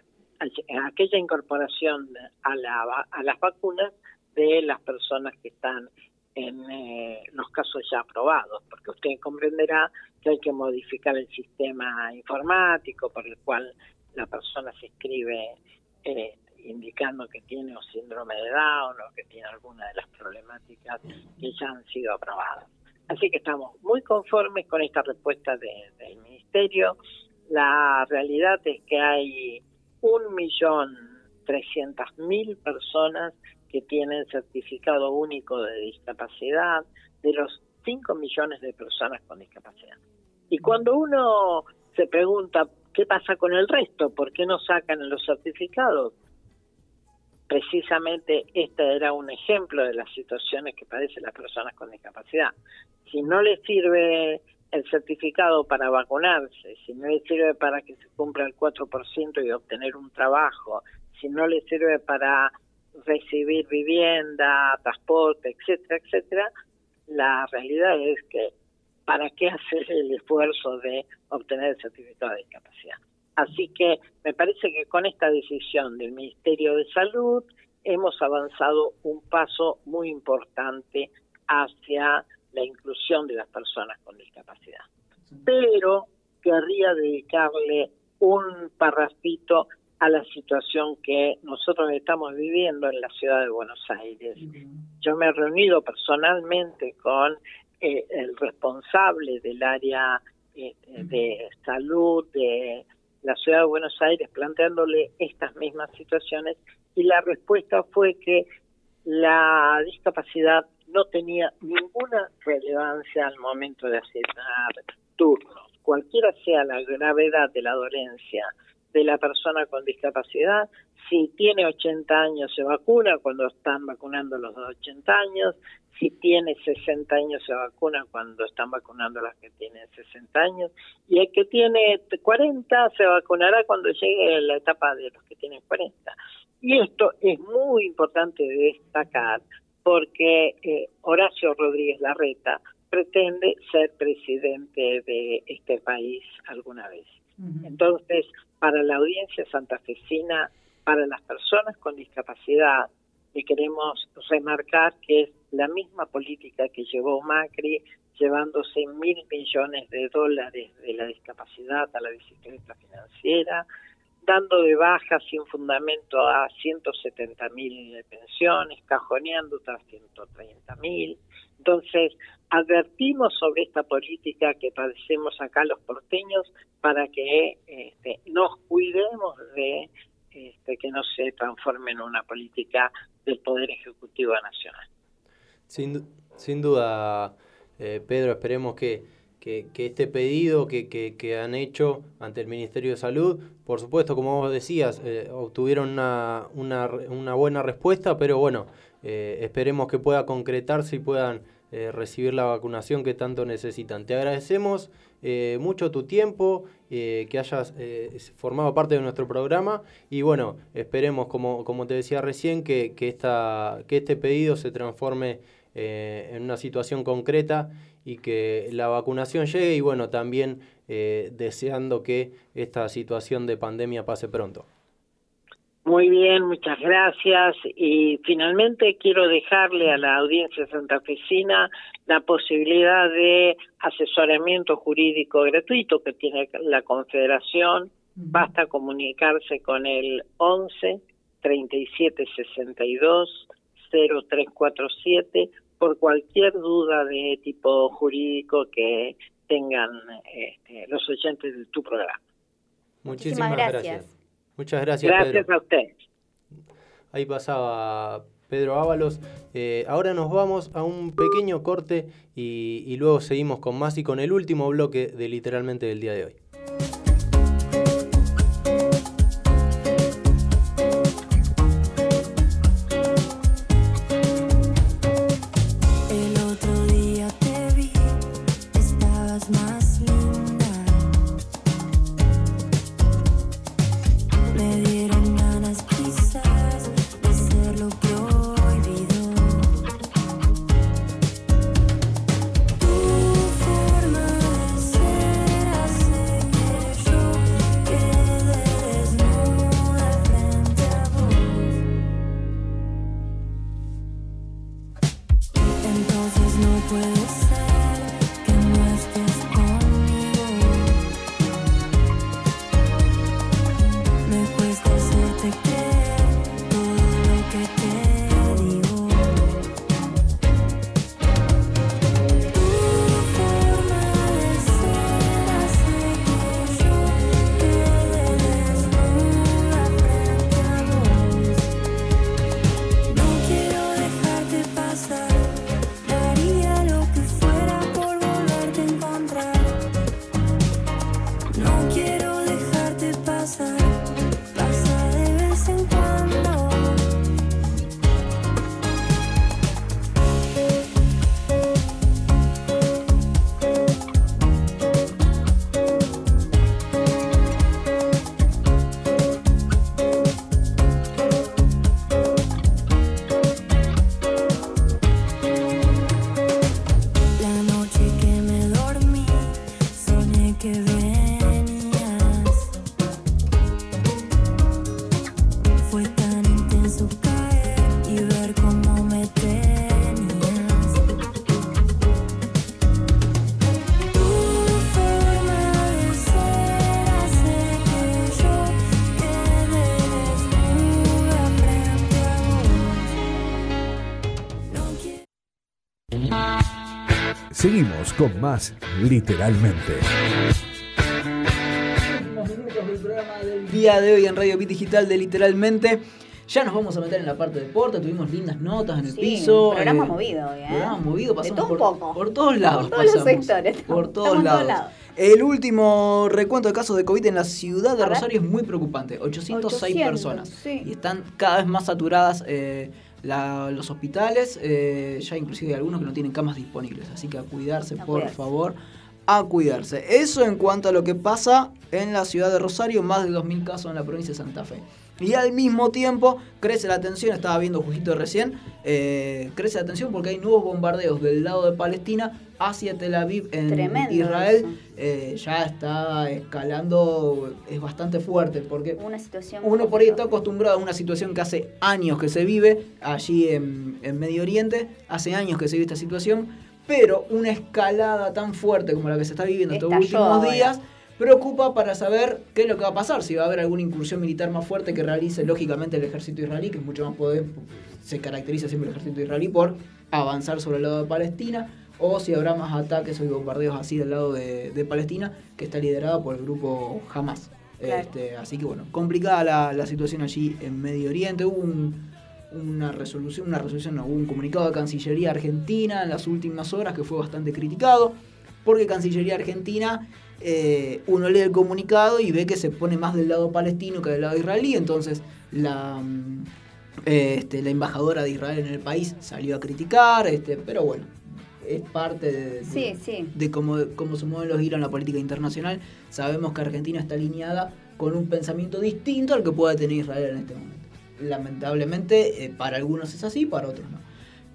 aquella incorporación a, la, a las vacunas de las personas que están en eh, los casos ya aprobados, porque usted comprenderá que hay que modificar el sistema informático por el cual la persona se inscribe eh, indicando que tiene un síndrome de Down o que tiene alguna de las problemáticas que ya han sido aprobadas. Así que estamos muy conformes con esta respuesta de- del Ministerio. La realidad es que hay un millón trescientas mil personas que tienen certificado único de discapacidad de los 5 millones de personas con discapacidad. Y cuando uno se pregunta qué pasa con el resto, por qué no sacan los certificados, precisamente este era un ejemplo de las situaciones que padecen las personas con discapacidad. Si no les sirve el certificado para vacunarse, si no les sirve para que se cumpla el 4% y obtener un trabajo, si no les sirve para recibir vivienda, transporte, etcétera, etcétera, la realidad es que ¿para qué hacer el esfuerzo de obtener el certificado de discapacidad? Así que me parece que con esta decisión del Ministerio de Salud hemos avanzado un paso muy importante hacia la inclusión de las personas con discapacidad. Pero querría dedicarle un parrafito a la situación que nosotros estamos viviendo en la ciudad de Buenos Aires. Yo me he reunido personalmente con eh, el responsable del área eh, de salud de la ciudad de Buenos Aires planteándole estas mismas situaciones y la respuesta fue que la discapacidad no tenía ninguna relevancia al momento de asignar turnos. Cualquiera sea la gravedad de la dolencia de la persona con discapacidad, si tiene 80 años se vacuna cuando están vacunando los de 80 años, si tiene 60 años se vacuna cuando están vacunando a los que tienen 60 años, y el que tiene 40 se vacunará cuando llegue la etapa de los que tienen 40. Y esto es muy importante de destacar porque eh, Horacio Rodríguez Larreta pretende ser presidente de este país alguna vez. Entonces, para la audiencia santafesina, para las personas con discapacidad, le queremos remarcar que es la misma política que llevó Macri, llevándose mil millones de dólares de la discapacidad a la bicicleta financiera, dando de baja sin fundamento a 170 mil pensiones, cajoneando otras 130 mil. Entonces, advertimos sobre esta política que padecemos acá los porteños para que este, nos cuidemos de este, que no se transforme en una política del Poder Ejecutivo Nacional. Sin, du- sin duda, eh, Pedro, esperemos que, que, este pedido que, que, han hecho ante el Ministerio de Salud, por supuesto, como vos decías, eh, obtuvieron una, una buena respuesta, pero bueno, eh, esperemos que pueda concretarse y puedan eh, recibir la vacunación que tanto necesitan. Te agradecemos eh, mucho tu tiempo, que hayas formado parte de nuestro programa y bueno, esperemos, como, como te decía recién, que, que, esta, que este pedido se transforme en una situación concreta y que la vacunación llegue y bueno, también deseando que esta situación de pandemia pase pronto. Muy bien, muchas gracias. Y finalmente quiero dejarle a la audiencia santafesina la posibilidad de asesoramiento jurídico gratuito que tiene la Confederación. Basta comunicarse con el 11 37 62 0347 por cualquier duda de tipo jurídico que tengan este, los oyentes de tu programa. Muchísimas gracias. gracias. Muchas gracias, Gracias Pedro. a ustedes. Ahí pasaba Pedro Ábalos. Eh, ahora nos vamos a un pequeño corte y, y luego seguimos con más y con el último bloque de literalmente del día de hoy. Seguimos con más literalmente. Últimos minutos del programa del día de hoy en Radio Bit Digital de Literalmente. Ya nos vamos a meter en la parte de deporte, tuvimos lindas notas en el Sí, piso. un programa eh, movido ¿eh? Programa movido, De pasamos todo un por, poco. por todos lados. Por todos los pasamos. sectores. Por todos lados. todos lados. El último recuento de casos de COVID en la ciudad de A ver. Rosario es muy preocupante. 806 800, personas. sí. Y están cada vez más saturadas eh, la- los hospitales. eh, ya inclusive hay algunos que no tienen camas disponibles. Así que a cuidarse, A por cuidarse. favor. A cuidarse. Eso en cuanto a lo que pasa en la ciudad de Rosario. Más de 2.000 casos en la provincia de Santa Fe. Y al mismo tiempo crece la tensión, estaba viendo Jujito recién, eh, crece la tensión porque hay nuevos bombardeos del lado de Palestina hacia Tel Aviv en Tremendo Israel. eso. Eh, ya está escalando, es bastante fuerte porque Una situación. uno por ahí está acostumbrado a una situación que hace años que se vive allí en, en Medio Oriente, hace años que se vive esta situación, pero una escalada tan fuerte como la que se está viviendo estos últimos días preocupa para saber qué es lo que va a pasar, si va a haber alguna incursión militar más fuerte que realice lógicamente el ejército israelí, que es mucho más poder, se caracteriza siempre el ejército israelí por avanzar sobre el lado de Palestina, o si habrá más ataques o bombardeos así del lado de, de Palestina, que está liderado por el grupo Hamas. Claro. Este, así que bueno, complicada la, la situación allí en Medio Oriente. Hubo un- una resolución, una resolución, no, hubo un comunicado de Cancillería Argentina en las últimas horas que fue bastante criticado, porque Cancillería Argentina, eh, uno lee el comunicado y ve que se pone más del lado palestino que del lado israelí, entonces la, mm, eh, este, la embajadora de Israel en el país salió a criticar, este, pero bueno, es parte de, de- Sí, sí. de cómo, cómo se mueven los hilos en la política internacional. Sabemos que Argentina está alineada con un pensamiento distinto al que pueda tener Israel en este momento. Lamentablemente, eh, para algunos es así, para otros no.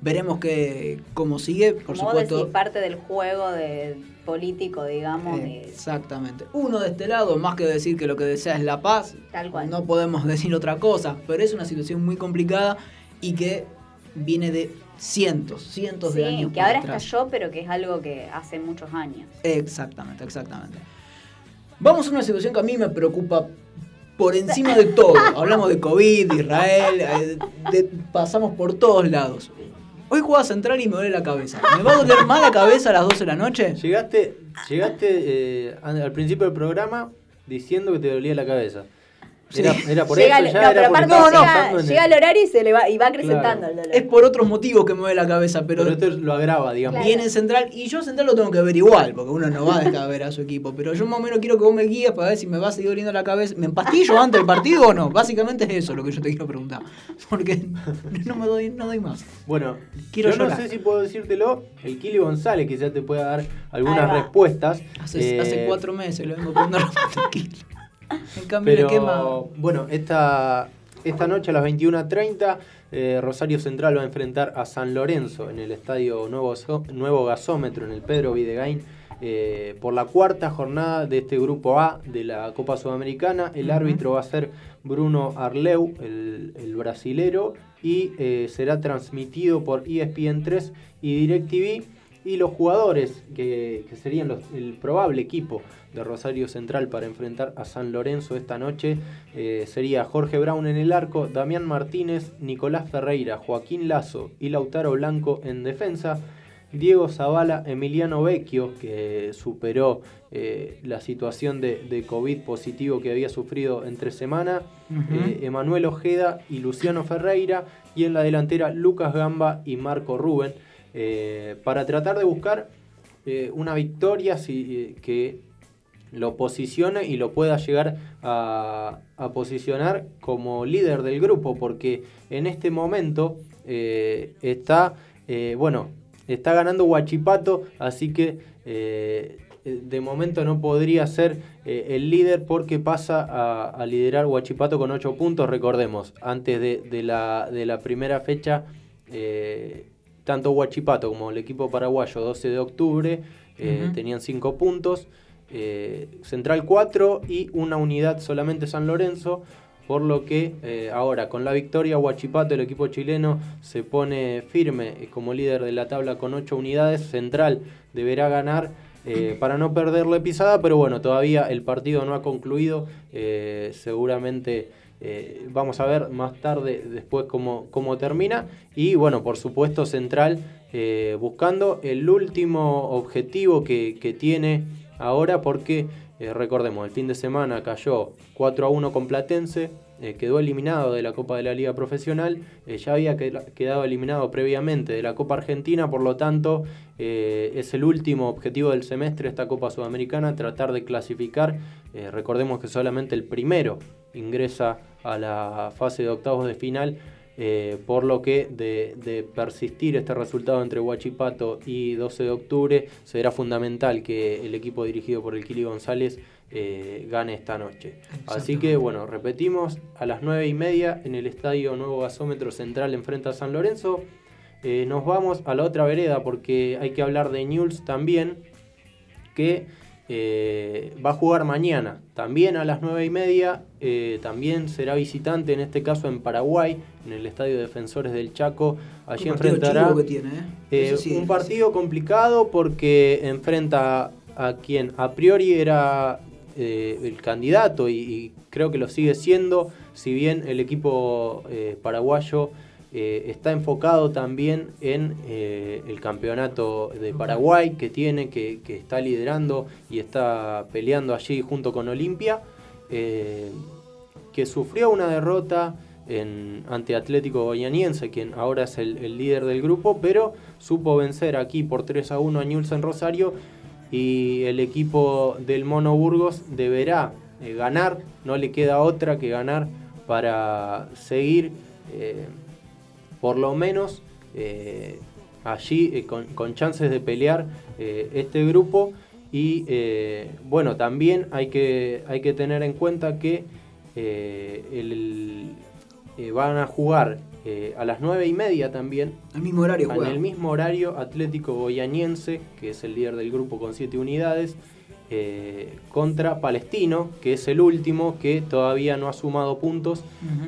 Veremos que, cómo sigue, por Como supuesto. decís, parte del juego de político, digamos. Eh, de- Exactamente. Uno de este lado, más que decir que lo que desea es la paz, Tal cual. no podemos decir otra cosa, pero es una situación muy complicada y que viene de cientos, cientos de Sí, años. que ahora atrás. estalló, pero que es algo que hace muchos años. Exactamente, exactamente. Vamos a una situación que a mí me preocupa por encima de todo. Hablamos de COVID, de Israel, eh, de- pasamos por todos lados. Hoy juega Central y me duele la cabeza. ¿Me va a doler más la cabeza a las 12 de la noche? Llegaste, llegaste eh, al principio del programa diciendo que te dolía la cabeza. Era, era por llega, eso, ya no, era pero aparte llega, el- llega el horario y se le va, y va acrecentando el dolor. Es por otros motivos que me mueve la cabeza, pero, Pero esto lo agrava, digamos. viene en Central y yo Central lo tengo que ver igual, porque uno no va a dejar de ver a su equipo. Pero yo más o menos quiero que vos me guíes para ver si me va a seguir doliendo la cabeza. ¿Me empastillo antes del partido o no? Básicamente es eso lo que yo te quiero preguntar. Porque no me doy, no doy más. Bueno, Quiero yo no sé si puedo decírtelo, el Kili González quizás te pueda dar algunas respuestas. Hace, Eh, hace cuatro meses lo vengo poniendo tranquilo. En cambio le Pero quema. bueno, esta, esta noche a las 21.30 eh, Rosario Central va a enfrentar a San Lorenzo en el estadio Nuevo, Nuevo Gasómetro en el Pedro Videgain eh, por la cuarta jornada de este grupo A de la Copa Sudamericana. El árbitro va a ser Bruno Arleu, el, el brasilero, y eh, será transmitido por E ESPN 3 y DirecTV. Y los jugadores, que, que serían los- el probable equipo de Rosario Central para enfrentar a San Lorenzo esta noche, eh, sería Jorge Brown en el arco, Damián Martínez, Nicolás Ferreira, Joaquín Lazo y Lautaro Blanco en defensa. Diego Zavala, Emiliano Vecchio, que superó eh, la situación de, de COVID positivo que había sufrido entre semana, eh, Emanuel Ojeda y Luciano Ferreira, y en la delantera Lucas Gamba y Marco Rubén, eh, para tratar de buscar una victoria si- que lo posicione y lo pueda llegar a, a posicionar como líder del grupo, porque en este momento eh, está, eh, bueno, está ganando Huachipato, así que eh, de momento no podría ser el líder porque pasa a, a liderar Huachipato con 8 puntos, recordemos, antes de, de la, de la primera fecha. tanto Huachipato como el equipo paraguayo 12 de octubre tenían 5 puntos, eh, Central 4 y una unidad solamente San Lorenzo, por lo que eh, ahora con la victoria Huachipato, el equipo chileno, se pone firme como líder de la tabla con 8 unidades, Central deberá ganar eh, para no perderle pisada, pero bueno, todavía el partido no ha concluido, seguramente... vamos a ver más tarde después cómo, cómo termina. Y bueno, por supuesto Central buscando el último objetivo que tiene ahora porque eh, recordemos, el fin de semana cayó 4 a 1 con Platense, eh, quedó eliminado de la Copa de la Liga Profesional, eh, ya había queda- quedado eliminado previamente de la Copa Argentina, por lo tanto es el último objetivo del semestre esta Copa Sudamericana, tratar de clasificar, recordemos que solamente el primero ingresa a la fase de octavos de final, eh, por lo que de, de persistir este resultado entre Huachipato y 12 de octubre, será fundamental que el equipo dirigido por el Kili González eh, gane esta noche. Así que bueno, repetimos, a las 9 y media en el Estadio Nuevo Gasómetro Central enfrenta a San Lorenzo. Eh, nos vamos a la otra vereda porque hay que hablar de Newell's también, que va a jugar mañana, también a las 9 y media, eh, también será visitante, en este caso en Paraguay, en el Estadio Defensores del Chaco. Allí enfrentará tiene, ¿eh? eh, sí, un partido complicado porque enfrenta a quien a priori era el candidato y, y creo que lo sigue siendo, si bien el equipo paraguayo está enfocado también en el campeonato de Paraguay que tiene, que, que está liderando y está peleando allí junto con Olimpia, eh, que sufrió una derrota en, ante Atlético Goianiense, quien ahora es el, líder del grupo, pero supo vencer aquí por 3 a 1 a Newell's en Rosario y el equipo del Mono Burgos deberá eh, ganar, no le queda otra que ganar para seguir eh, por lo menos eh, allí con, con chances de pelear este grupo. Y bueno también hay que, hay que tener en cuenta que el- eh, van a jugar eh, a las 9 y media también Al mismo horario en el mismo horario Atlético Goianiense que es el líder del grupo con 7 unidades eh, contra Palestino, que es el último que todavía no ha sumado puntos.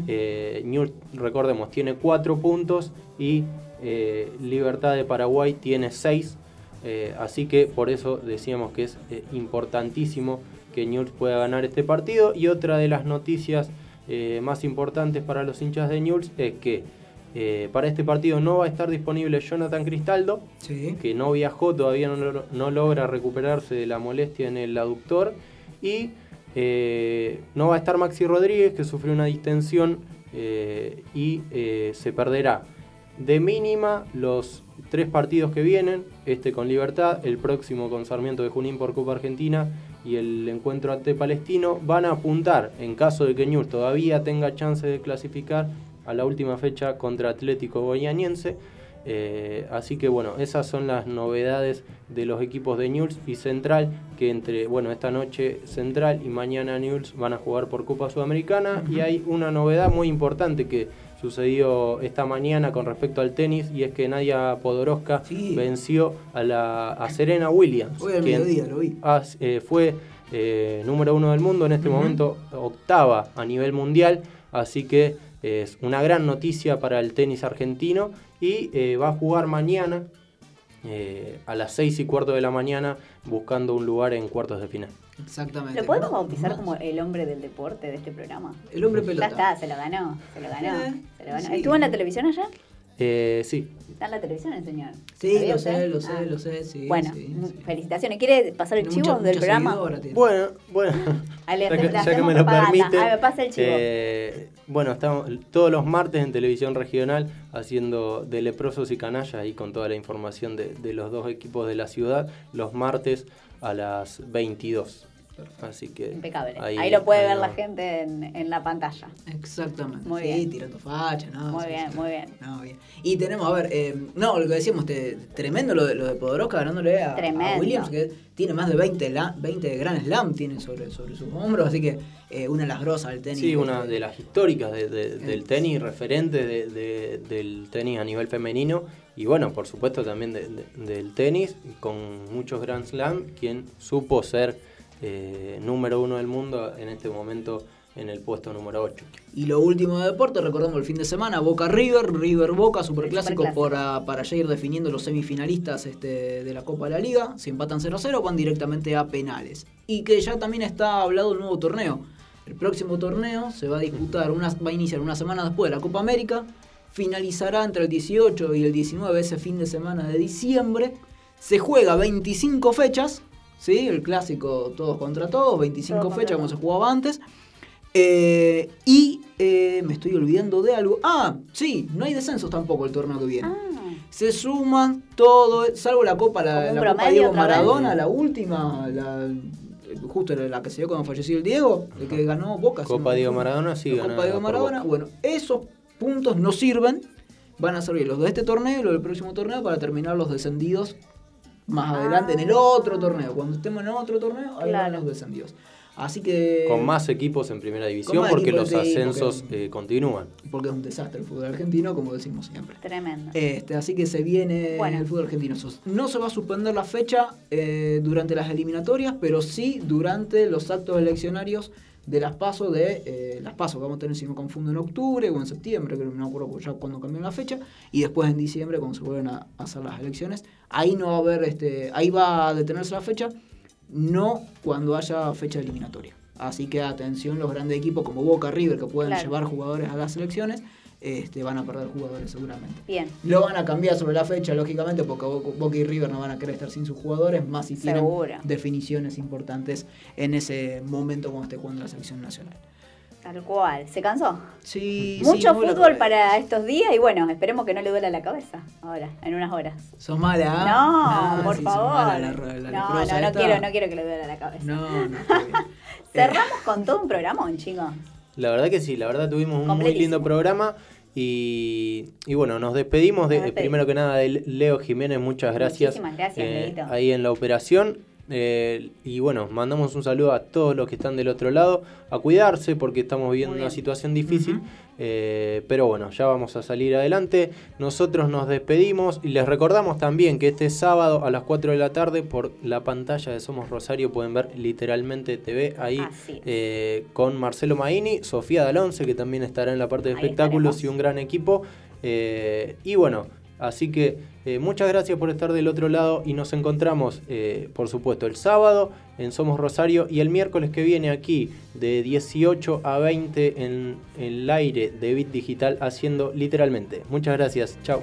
Eh, Newell's, recordemos, tiene 4 puntos y eh, Libertad de Paraguay tiene 6. así que por eso decíamos que es eh, importantísimo que Newell's pueda ganar este partido. Y otra de las noticias eh, más importantes para los hinchas de Newell's es que eh, para este partido no va a estar disponible Jonathan Cristaldo, que no viajó, todavía no, no logra recuperarse de la molestia en el aductor. Y eh, no va a estar Maxi Rodríguez, que sufrió una distensión eh, y se perderá de mínima los tres partidos que vienen, este con Libertad, el próximo con Sarmiento de Junín por Copa Argentina y el encuentro ante Palestino, van a apuntar, en caso de que Ñur todavía tenga chance de clasificar, a la última fecha contra Atlético Goianiense. Eh, así que bueno, esas son las novedades de los equipos de Newell's y Central, que entre, bueno, esta noche Central y mañana Newell's van a jugar por Copa Sudamericana. Y hay una novedad muy importante que sucedió esta mañana con respecto al tenis y es que Nadia Podoroska venció a, la, a Serena Williams. Hoy al quien mediodía lo vi. has- eh, fue eh, número uno del mundo, en este momento octava a nivel mundial, así que es una gran noticia para el tenis argentino y eh, va a jugar mañana a las seis y cuarto de la mañana buscando un lugar en cuartos de final. Exactamente. ¿Lo podemos bautizar como el hombre del deporte de este programa? El hombre pelota. Ya está, se lo ganó, se lo ganó. Eh, se lo ganó. sí. ¿Estuvo en la televisión allá? Eh, sí, Está en la televisión el señor. Sí, ¿Sabía lo sé, lo sé, Ah. lo sé, sí. Bueno, sí, felicitaciones. ¿Quiere pasar el Tiene chivo mucha- del mucha programa? Bueno, bueno. Ale, ya que, ya que me lo permite. Ah, me pasa el chivo. eh, bueno, estamos todos los martes en televisión regional haciendo de leprosos y canallas ahí con toda la información de, de los dos equipos de la ciudad, los martes a las 22. Así que Impecable. Ahí, lo puede ver la gente en, en la pantalla. Exactamente. Muy sí, bien. tirando facha, ¿no? Muy Sí, bien, sí. muy bien. No, bien. Y tenemos, a ver, eh, no, lo que decíamos, te- tremendo lo de, lo de Podoroska ganándole a. Williams, que tiene más de 20, la, 20 Grand Slam tiene sobre, sobre sus hombros, así que eh, una de las grosas del tenis. Sí, una de las históricas de- de- del tenis, referente de- de- del tenis a nivel femenino y bueno, por supuesto también de- de- del tenis, con muchos Grand Slam, quien supo ser eh, número uno del mundo en este momento en el puesto número 8. Y lo último de deporte, recordemos el fin de semana, Boca River, River Boca, superclásico superclásico. para, para ya ir definiendo los semifinalistas este, de la Copa de la Liga. Si empatan 0-0 van directamente a penales. Y que ya también está hablado el nuevo torneo. El próximo torneo se va a disputar, una, va a iniciar una semana después de la Copa América, finalizará entre el 18 y el 19 ese fin de semana de diciembre. Se juega 25 fechas, ¿sí? El clásico todos contra todos, 25 Todo contra fechas como se jugaba antes. Eh, y eh, me estoy olvidando de algo. Ah, sí, no hay descensos tampoco el torneo que viene. Se suman todo, salvo la Copa, la, Copa Diego. Maradona, la última, la, justo la, la que se dio cuando falleció el Diego, el que ganó Boca. Copa no- Diego Maradona, sí, la Copa Diego Maradona. Boca. Bueno, esos puntos no sirven, van a servir los de este torneo y los del próximo torneo para terminar los descendidos más adelante en el otro torneo. Cuando estemos en otro torneo, ahí van Claro. los descendidos. Así que. Con más equipos en primera división porque los ascensos porque- eh, continúan. Porque es un desastre el fútbol argentino, como decimos siempre. Tremendo. Este, así que se viene Bueno. el fútbol argentino. No se va a suspender la fecha eh, durante las eliminatorias, pero sí durante los actos eleccionarios de las pasos de eh, las pasos que vamos a tener si no me confundo en octubre o en septiembre, creo que no me acuerdo ya cuando cambió la fecha, y después en diciembre cuando se vuelven a, a hacer las elecciones, ahí no va a haber este, ahí va a detenerse la fecha, no cuando haya fecha eliminatoria. Así que atención los grandes equipos como Boca River que pueden Claro. llevar jugadores a las selecciones, este, van a perder jugadores seguramente. Bien. Lo van a cambiar sobre la fecha, lógicamente, porque Bo- Boca y River no van a querer estar sin sus jugadores, más si tienen definiciones importantes en ese momento cuando esté jugando la selección nacional. Tal cual. ¿Se cansó? Sí, Mucho sí, fútbol para estos días y bueno, esperemos que no le duela la cabeza ahora, en unas horas. Sos mala. No, Ah, por sí, favor. mala la- la no, no, no esta. quiero, no quiero que le duela la cabeza. No, no. Cerramos con todo un programón, chicos. La verdad que sí, la verdad tuvimos un muy lindo programa y, y bueno, nos despedimos de, Nos despedimos. primero que nada de Leo Jiménez, muchas gracias. Muchísimas gracias, eh, ahí en la operación. Eh, y bueno, mandamos un saludo a todos los que están del otro lado, a cuidarse porque estamos viviendo una situación difícil, eh, pero bueno, ya vamos a salir adelante. Nosotros nos despedimos y les recordamos también que este sábado a las 4 de la tarde por la pantalla de Somos Rosario pueden ver literalmente TV ahí eh, con Marcelo Maini, Sofía Dalonce, que también estará en la parte de Ahí espectáculos estaremos. y un gran equipo. Y bueno, así que eh, muchas gracias por estar del otro lado y nos encontramos, eh, por supuesto, el sábado en Somos Rosario y el miércoles que viene aquí de 18 a 20 en el aire de Bit Digital haciendo literalmente. Muchas gracias, chao.